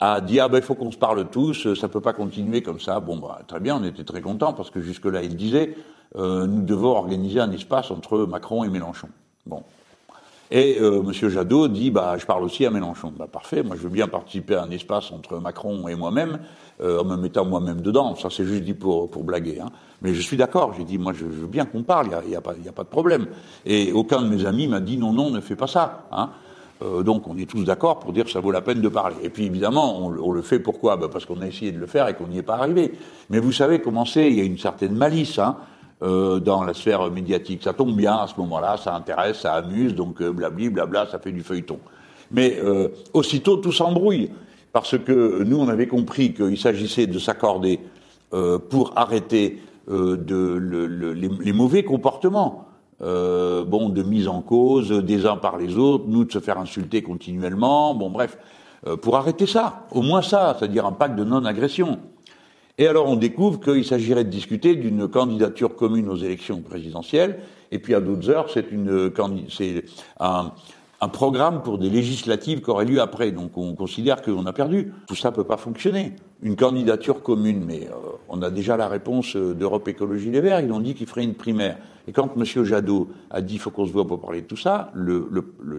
a dit ah ben il faut qu'on se parle tous, ça peut pas continuer comme ça. Bon bah très bien, on était très contents parce que jusque là il disait euh, nous devons organiser un espace entre Macron et Mélenchon. Bon. Et euh, M. Jadot dit bah je parle aussi à Mélenchon. Bah parfait, moi je veux bien participer à un espace entre Macron et moi-même, euh, en me mettant moi-même dedans. Ça c'est juste dit pour pour blaguer. Hein. Mais je suis d'accord. J'ai dit moi je, veux bien qu'on parle. Il y a, pas il y a pas de problème. Et aucun de mes amis m'a dit non non ne fais pas ça. Hein. Euh, donc on est tous d'accord pour dire que ça vaut la peine de parler. Et puis évidemment, on, on le fait pourquoi? Bah Parce qu'on a essayé de le faire et qu'on n'y est pas arrivé. Mais vous savez comment c'est, il y a une certaine malice. Hein. Euh, dans la sphère médiatique. Ça tombe bien à ce moment-là, ça intéresse, ça amuse, donc euh, blabli, blabla, ça fait du feuilleton. Mais euh, aussitôt, tout s'embrouille, parce que nous, on avait compris qu'il s'agissait de s'accorder euh, pour arrêter euh, de, le, le, les, les, mauvais comportements. bon, de mise en cause des uns par les autres, nous de se faire insulter continuellement, bon bref, pour arrêter ça, au moins ça, c'est-à-dire un pacte de non-agression. Et alors on découvre qu'il s'agirait de discuter d'une candidature commune aux élections présidentielles, et puis à d'autres heures, c'est un, un, programme pour des législatives qui auraient lieu après. Donc on considère qu'on a perdu. Tout ça peut pas fonctionner. Une candidature commune, mais euh, on a déjà la réponse d'Europe Écologie Les Verts. Ils ont dit qu'ils feraient une primaire. Et quand M. Jadot a dit il faut qu'on se voit pour parler de tout ça, le, le, le,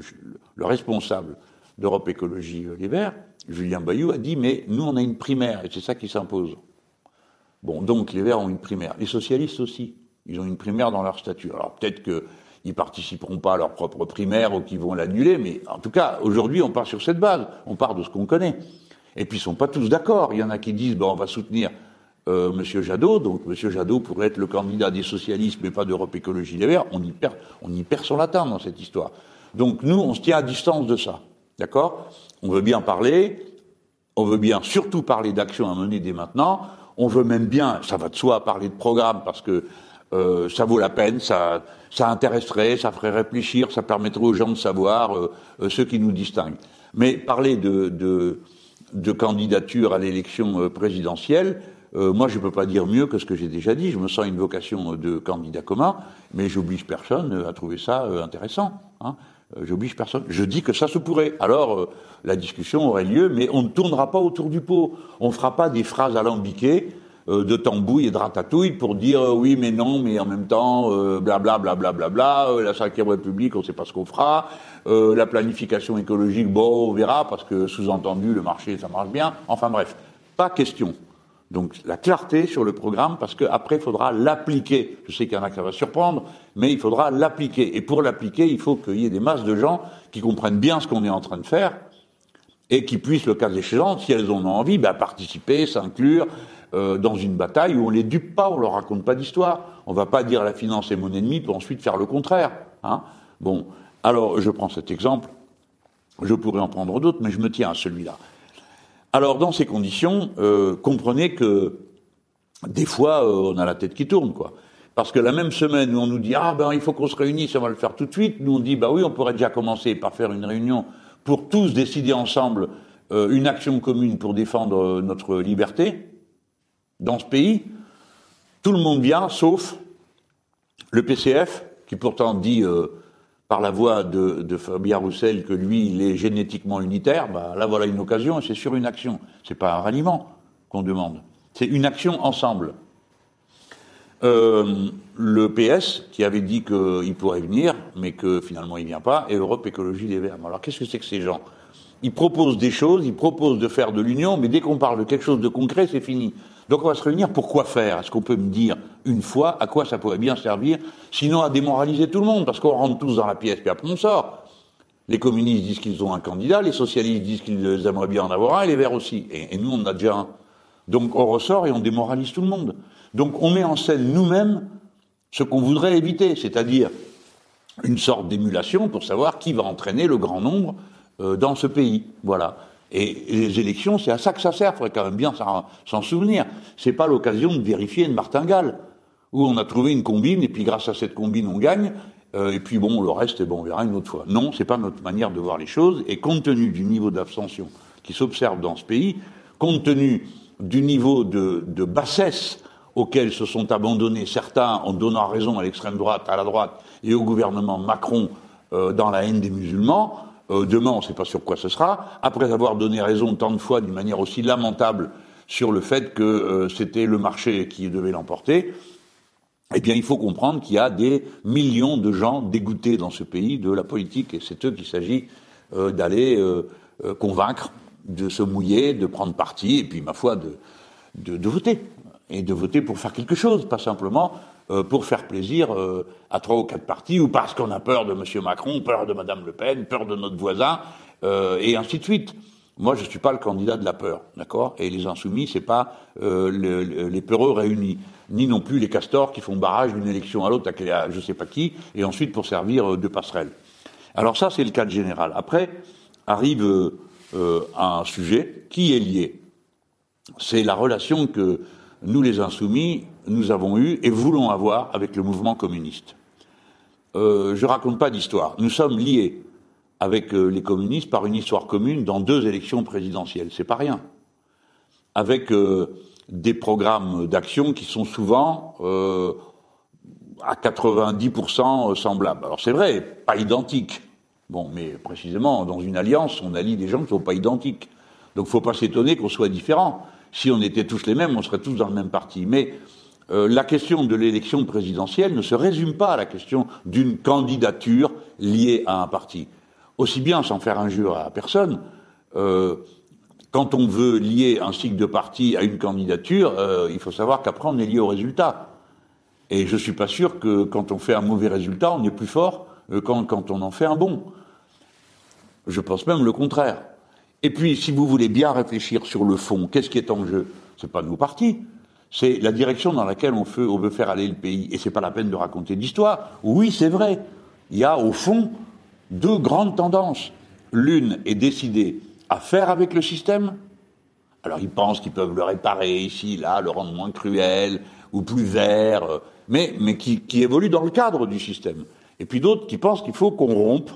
le responsable d'Europe Écologie Les Verts, Julien Bayou, a dit mais nous on a une primaire et c'est ça qui s'impose. Bon, donc les Verts ont une primaire. Les socialistes aussi, ils ont une primaire dans leur statut. Alors peut-être qu'ils participeront pas à leur propre primaire ou qu'ils vont l'annuler, mais en tout cas, aujourd'hui, on part sur cette base. On part de ce qu'on connaît. Et puis, ils sont pas tous d'accord. Il y en a qui disent, bon, on va soutenir euh, Monsieur Jadot, donc Monsieur Jadot pourrait être le candidat des socialistes, mais pas d'Europe Écologie Les Verts. On y perd, on y perd son latin dans cette histoire. Donc nous, on se tient à distance de ça, d'accord? On veut bien parler, on veut bien surtout parler d'actions à mener dès maintenant. On veut même bien, ça va de soi, parler de programme parce que euh, ça vaut la peine, ça, intéresserait, ça ferait réfléchir, ça permettrait aux gens de savoir euh, euh, ce qui nous distingue. Mais parler de, candidature à l'élection présidentielle, moi je ne peux pas dire mieux que ce que j'ai déjà dit. Je me sens une vocation de candidat commun, mais j'oblige personne à trouver ça intéressant. Hein. J'oblige personne. Je dis que ça se pourrait. Alors, euh, la discussion aurait lieu, mais on ne tournera pas autour du pot. On ne fera pas des phrases alambiquées euh, de tambouille et de ratatouille pour dire euh, oui, mais non, mais en même temps, blablabla, blablabla, bla, bla, bla, la cinquième République, on ne sait pas ce qu'on fera. la planification écologique, bon, on verra, parce que sous-entendu, le marché, ça marche bien. Enfin bref, pas question. Donc la clarté sur le programme, parce qu'après, il faudra l'appliquer. Je sais qu'il y en a qui ça va surprendre, mais il faudra l'appliquer. Et pour l'appliquer, il faut qu'il y ait des masses de gens qui comprennent bien ce qu'on est en train de faire et qui puissent, le cas échéant, si elles en ont envie, bah, participer, s'inclure euh, dans une bataille où on les dupe pas, on leur raconte pas d'histoire. On va pas dire la finance est mon ennemi pour ensuite faire le contraire. Hein bon, alors je prends cet exemple. Je pourrais en prendre d'autres, mais je me tiens à celui-là. Alors, dans ces conditions, euh, comprenez que des fois, euh, on a la tête qui tourne, quoi. Parce que la même semaine où on nous dit ah ben il faut qu'on se réunisse, on va le faire tout de suite, nous on dit bah oui, on pourrait déjà commencer par faire une réunion pour tous décider ensemble euh, une action commune pour défendre notre liberté dans ce pays. Tout le monde vient, sauf le PCF, qui pourtant dit par la voix de, de, Fabien Roussel que lui, il est génétiquement unitaire, bah, là voilà une occasion, c'est sur une action. C'est pas un ralliement qu'on demande, c'est une action ensemble. Euh, le PS, qui avait dit qu'il pourrait venir, mais que finalement il vient pas, et Europe Écologie Les Verts. Alors qu'est-ce que c'est que ces gens? Ils proposent des choses, ils proposent de faire de l'union, mais dès qu'on parle de quelque chose de concret, c'est fini. Donc on va se réunir pour quoi faire? Est-ce qu'on peut me dire une fois à quoi ça pourrait bien servir Sinon à démoraliser tout le monde, parce qu'on rentre tous dans la pièce, puis après on sort. Les communistes disent qu'ils ont un candidat, les socialistes disent qu'ils aimeraient bien en avoir un, et les Verts aussi. Et, et nous, on en a déjà un. Donc on ressort et on démoralise tout le monde. Donc on met en scène nous-mêmes ce qu'on voudrait éviter, c'est-à-dire une sorte d'émulation pour savoir qui va entraîner le grand nombre euh, dans ce pays. Voilà. Et les élections, c'est à ça que ça sert. Il faudrait quand même bien s'en souvenir. C'est pas l'occasion de vérifier une martingale où on a trouvé une combine et puis grâce à cette combine on gagne. Euh, et puis bon, le reste, eh bon, on verra une autre fois. Non, c'est pas notre manière de voir les choses. Et compte tenu du niveau d'abstention qui s'observe dans ce pays, compte tenu du niveau de, bassesse auquel se sont abandonnés certains en donnant raison à l'extrême droite, à la droite et au gouvernement Macron euh, dans la haine des musulmans, Euh, demain, on ne sait pas sur quoi ce sera. Après avoir donné raison tant de fois d'une manière aussi lamentable sur le fait que euh, c'était le marché qui devait l'emporter, eh bien, il faut comprendre qu'il y a des millions de gens dégoûtés dans ce pays de la politique, et c'est eux qu'il s'agit euh, d'aller convaincre, de se mouiller, de prendre parti, et puis, ma foi, de, de, de voter. Et de voter pour faire quelque chose, pas simplement euh, pour faire plaisir euh, à trois ou quatre partis, ou parce qu'on a peur de M. Macron, peur de Mme Le Pen, peur de notre voisin, euh, et ainsi de suite. Moi, je ne suis pas le candidat de la peur, d'accord? Et les insoumis, c'est pas les peureux réunis, ni non plus les castors qui font barrage d'une élection à l'autre à, je sais pas qui, et ensuite pour servir de passerelle. Alors ça, c'est le cadre général. Après arrive un sujet qui est lié. C'est la relation que nous, les insoumis, nous avons eu et voulons avoir avec le mouvement communiste. Euh, je raconte pas d'histoire. Nous sommes liés avec euh, les communistes par une histoire commune dans deux élections présidentielles. C'est pas rien. Avec euh, des programmes d'action qui sont souvent euh, à 90% semblables. Alors c'est vrai, pas identiques. Bon, mais précisément, dans une alliance, on allie des gens qui ne sont pas identiques. Donc, faut pas s'étonner qu'on soit différents. Si on était tous les mêmes, on serait tous dans le même parti. Mais euh, la question de l'élection présidentielle ne se résume pas à la question d'une candidature liée à un parti. Aussi bien, sans faire injure à personne, euh, quand on veut lier un cycle de parti à une candidature, euh, il faut savoir qu'après on est lié au résultat. Et je ne suis pas sûr que quand on fait un mauvais résultat, on est plus fort quand, quand on en fait un bon. Je pense même le contraire. Et puis, si vous voulez bien réfléchir sur le fond, qu'est-ce qui est en jeu? C'est pas nos partis, c'est la direction dans laquelle on veut, faire aller le pays. Et c'est pas la peine de raconter d'histoire. Oui, c'est vrai. Il y a au fond deux grandes tendances. L'une est décidée à faire avec le système. Alors ils pensent qu'ils peuvent le réparer ici, là, le rendre moins cruel ou plus vert, mais, mais qui, qui évolue dans le cadre du système. Et puis d'autres qui pensent qu'il faut qu'on rompe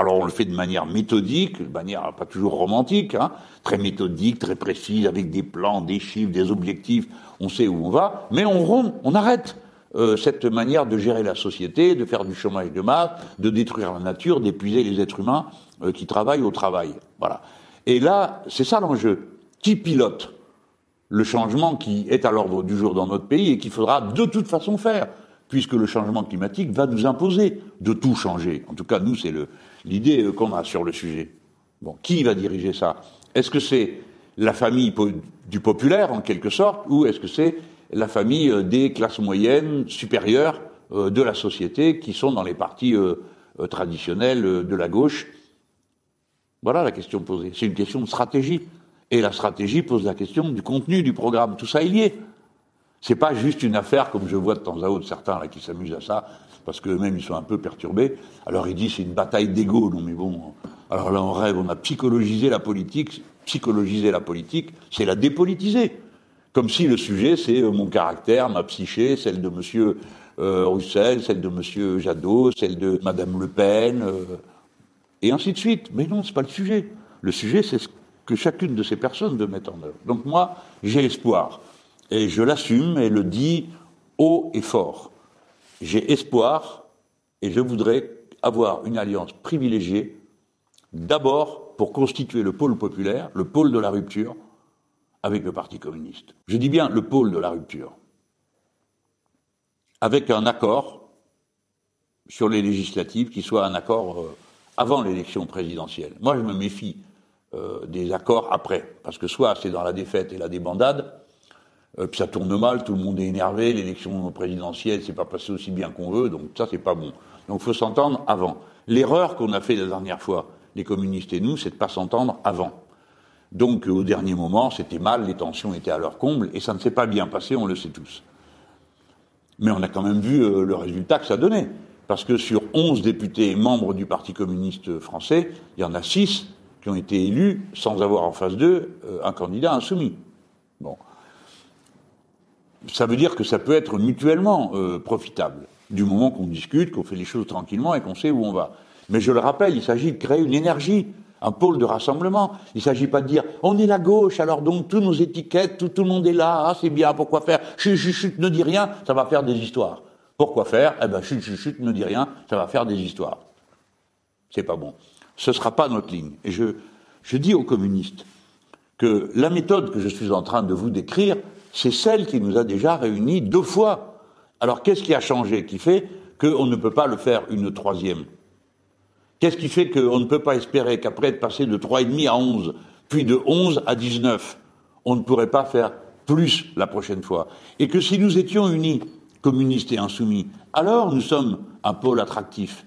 alors on le fait de manière méthodique, de manière pas toujours romantique, hein, très méthodique, très précise, avec des plans, des chiffres, des objectifs, on sait où on va, mais on rompt, on arrête euh, cette manière de gérer la société, de faire du chômage de masse, de détruire la nature, d'épuiser les êtres humains euh, qui travaillent au travail. Voilà. Et là, c'est ça l'enjeu. Qui pilote le changement qui est à l'ordre du jour dans notre pays et qu'il faudra de toute façon faire puisque le changement climatique va nous imposer de tout changer. En tout cas, nous, c'est l'idée euh, qu'on a sur le sujet. Bon, qui va diriger ça? Est-ce que c'est la famille du populaire, en quelque sorte, ou est-ce que c'est la famille euh, des classes moyennes supérieures euh, de la société qui sont dans les partis traditionnels de la gauche? Voilà la question posée. C'est une question de stratégie. Et la stratégie pose la question du contenu du programme. Tout ça est lié. C'est pas juste une affaire comme je vois de temps à autre certains qui s'amusent à ça parce qu'eux-mêmes ils sont un peu perturbés. Alors ils disent c'est une bataille d'ego. Non mais bon, alors là on rêve, on a psychologisé la politique. Psychologiser la politique, c'est la dépolitiser. Comme si le sujet c'est euh, mon caractère, ma psyché, celle de Monsieur euh, Roussel, celle de Monsieur Jadot, celle de Madame Le Pen, euh, et ainsi de suite. Mais non, c'est pas le sujet. Le sujet c'est ce que chacune de ces personnes doit mettre en œuvre. Donc moi, j'ai espoir et je l'assume et le dis haut et fort. J'ai espoir et je voudrais avoir une alliance privilégiée, d'abord pour constituer le pôle populaire, le pôle de la rupture, avec le Parti communiste. Je dis bien le pôle de la rupture, avec un accord sur les législatives qui soit un accord euh, avant l'élection présidentielle. Moi, je me méfie euh, des accords après, parce que soit c'est dans la défaite et la débandade, puis ça tourne mal, tout le monde est énervé, l'élection présidentielle s'est pas passée aussi bien qu'on veut, donc ça c'est pas bon. Donc faut s'entendre avant. L'erreur qu'on a fait la dernière fois, les communistes et nous, c'est de pas s'entendre avant. Donc au dernier moment, c'était mal, les tensions étaient à leur comble, et ça ne s'est pas bien passé, on le sait tous. Mais on a quand même vu euh, le résultat que ça donnait. Parce que sur 11 députés membres du Parti communiste français, il y en a 6 qui ont été élus sans avoir en face d'eux euh, un candidat insoumis. Bon ça veut dire que ça peut être mutuellement euh, profitable, du moment qu'on discute, qu'on fait les choses tranquillement et qu'on sait où on va. Mais je le rappelle, il s'agit de créer une énergie, un pôle de rassemblement. Il ne s'agit pas de dire on est la gauche, alors donc tous nos étiquettes, tout, tout le monde est là, ah, c'est bien, pourquoi faire? Chut, chut, chut, ne dis rien, ça va faire des histoires. Pourquoi faire? Eh ben chut, chut, chut, ne dis rien, ça va faire des histoires. C'est pas bon. Ce ne sera pas notre ligne. Et je, je dis aux communistes que la méthode que je suis en train de vous décrire, c'est celle qui nous a déjà réunis deux fois. Alors qu'est-ce qui a changé qui fait qu'on ne peut pas le faire une troisième? Qu'est-ce qui fait qu'on ne peut pas espérer qu'après être passé de 3,5 à 11, puis de 11 à 19, on ne pourrait pas faire plus la prochaine fois? Et que si nous étions unis, communistes et insoumis, alors nous sommes un pôle attractif.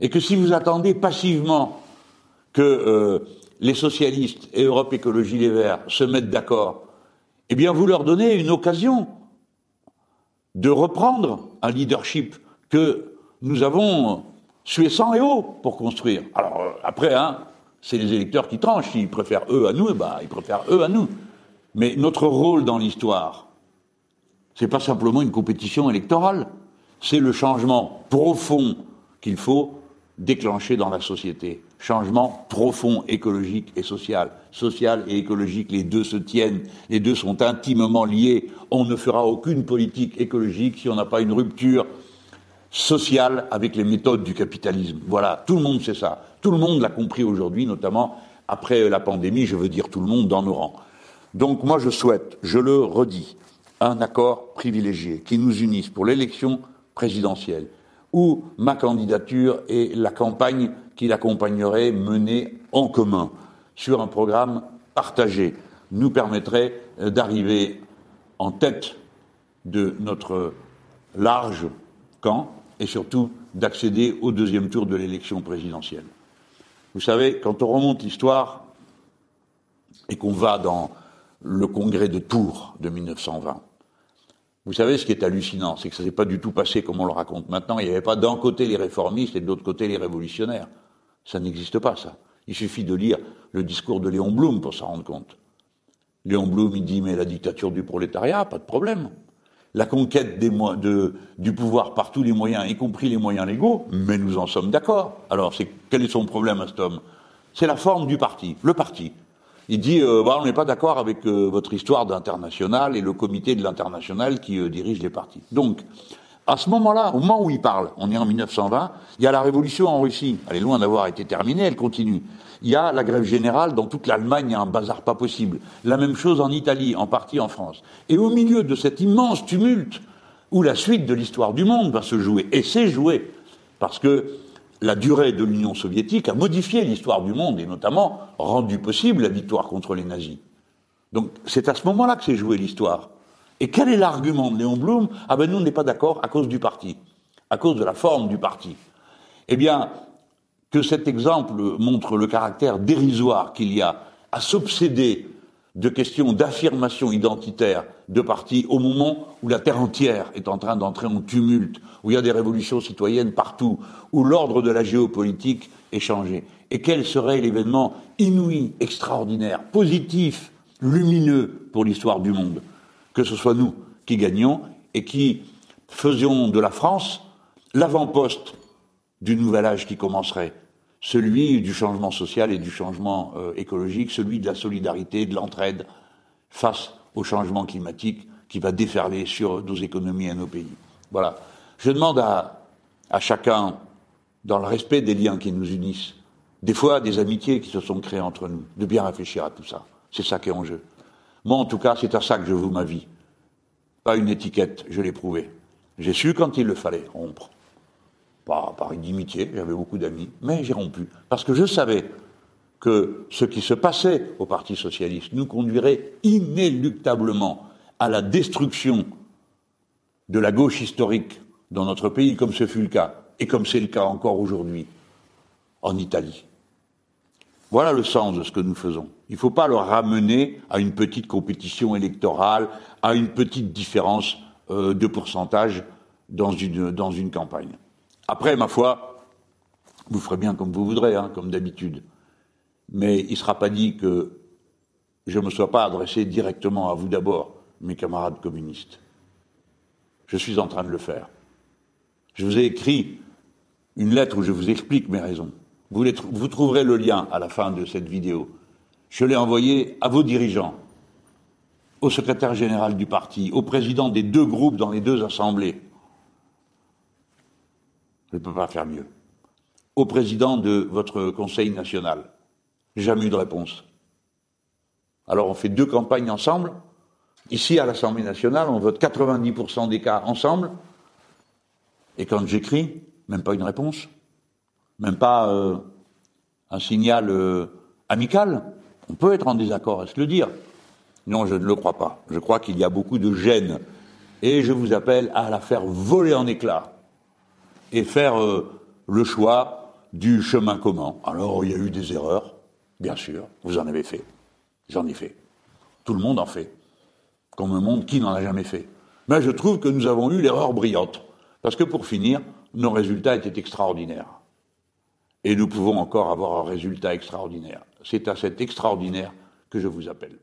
Et que si vous attendez passivement que euh, les socialistes et Europe Écologie Les Verts se mettent d'accord, eh bien vous leur donnez une occasion de reprendre un leadership que nous avons sué sang et eau pour construire. Alors euh, après, hein, c'est les électeurs qui tranchent. S'ils préfèrent eux à nous, bah, ils préfèrent eux à nous. Mais notre rôle dans l'histoire, c'est pas simplement une compétition électorale. C'est le changement profond qu'il faut déclencher dans la société. Changement profond écologique et social. Social et écologique, les deux se tiennent, les deux sont intimement liés. On ne fera aucune politique écologique si on n'a pas une rupture sociale avec les méthodes du capitalisme. Voilà, tout le monde sait ça. Tout le monde l'a compris aujourd'hui, notamment après la pandémie, je veux dire tout le monde dans nos rangs. Donc moi je souhaite, je le redis, un accord privilégié qui nous unisse pour l'élection présidentielle ou ma candidature et la campagne qui l'accompagnerait menée en commun sur un programme partagé nous permettrait euh, d'arriver en tête de notre large camp et surtout d'accéder au deuxième tour de l'élection présidentielle. Vous savez, quand on remonte l'histoire et qu'on va dans le congrès de Tours de 1920, vous savez, ce qui est hallucinant, c'est que ça s'est pas du tout passé comme on le raconte maintenant. Il n'y avait pas d'un côté les réformistes et de l'autre côté les révolutionnaires. Ça n'existe pas, ça. Il suffit de lire le discours de Léon Blum pour s'en rendre compte. Léon Blum, il dit, mais la dictature du prolétariat, pas de problème. La conquête du pouvoir par tous les moyens, y compris les moyens légaux, mais nous en sommes d'accord. Alors, c'est, quel est son problème à cet homme? C'est la forme du parti, le parti il dit euh, bah, on n'est pas d'accord avec euh, votre histoire d'international et le comité de l'international qui euh, dirige les partis. Donc, à ce moment-là, au moment où il parle, on est en 1920, il y a la révolution en Russie. Elle est loin d'avoir été terminée, elle continue. Il y a la grève générale dans toute l'Allemagne, un bazar pas possible. La même chose en Italie, en partie en France. Et au milieu de cet immense tumulte, où la suite de l'histoire du monde va se jouer, et c'est joué, parce que la durée de l'Union soviétique a modifié l'histoire du monde et notamment rendu possible la victoire contre les nazis. Donc c'est à ce moment-là que s'est jouée l'histoire. Et quel est l'argument de Léon Blum? Ah ben nous on n'est pas d'accord à cause du parti, à cause de la forme du parti. Eh bien, que cet exemple montre le caractère dérisoire qu'il y a à s'obséder de questions d'affirmation identitaire de partis au moment où la terre entière est en train d'entrer en tumulte, où il y a des révolutions citoyennes partout, où l'ordre de la géopolitique est changé. Et quel serait l'événement inouï, extraordinaire, positif, lumineux pour l'histoire du monde? Que ce soit nous qui gagnions et qui faisions de la France l'avant-poste du nouvel âge qui commencerait, celui du changement social et du changement euh, écologique, celui de la solidarité, de l'entraide face au changement climatique qui va déferler sur nos économies et nos pays. Voilà. Je demande à, à chacun, dans le respect des liens qui nous unissent, des fois des amitiés qui se sont créées entre nous, de bien réfléchir à tout ça. C'est ça qui est en jeu. Moi, en tout cas, c'est à ça que je voue ma vie. Pas une étiquette, je l'ai prouvé. J'ai su quand il le fallait rompre par inimitié, j'avais beaucoup d'amis, mais j'ai rompu. Parce que je savais que ce qui se passait au Parti socialiste nous conduirait inéluctablement à la destruction de la gauche historique dans notre pays, comme ce fut le cas, et comme c'est le cas encore aujourd'hui en Italie. Voilà le sens de ce que nous faisons. Il ne faut pas le ramener à une petite compétition électorale, à une petite différence euh, de pourcentage dans une campagne. Après, ma foi, vous ferez bien comme vous voudrez, hein, comme d'habitude. Mais il ne sera pas dit que je ne me sois pas adressé directement à vous d'abord, mes camarades communistes. Je suis en train de le faire. Je vous ai écrit une lettre où je vous explique mes raisons. Vous, vous trouverez le lien à la fin de cette vidéo. Je l'ai envoyé à vos dirigeants, au secrétaire général du parti, au président des deux groupes dans les deux assemblées, je ne peux pas faire mieux. au président de votre Conseil national. Jamais eu de réponse. Alors on fait deux campagnes ensemble. Ici, à l'Assemblée nationale, on vote 90% des cas ensemble. Et quand j'écris, même pas une réponse. Même pas euh, un signal euh, amical. On peut être en désaccord, à se le dire. Non, je ne le crois pas. Je crois qu'il y a beaucoup de gêne. Et je vous appelle à la faire voler en éclats. Et faire euh, le choix du chemin commun. Alors, il y a eu des erreurs, bien sûr. Vous en avez fait. J'en ai fait. Tout le monde en fait. Qu'on me montre qui n'en a jamais fait? Mais je trouve que nous avons eu l'erreur brillante. Parce que pour finir, nos résultats étaient extraordinaires. Et nous pouvons encore avoir un résultat extraordinaire. C'est à cet extraordinaire que je vous appelle.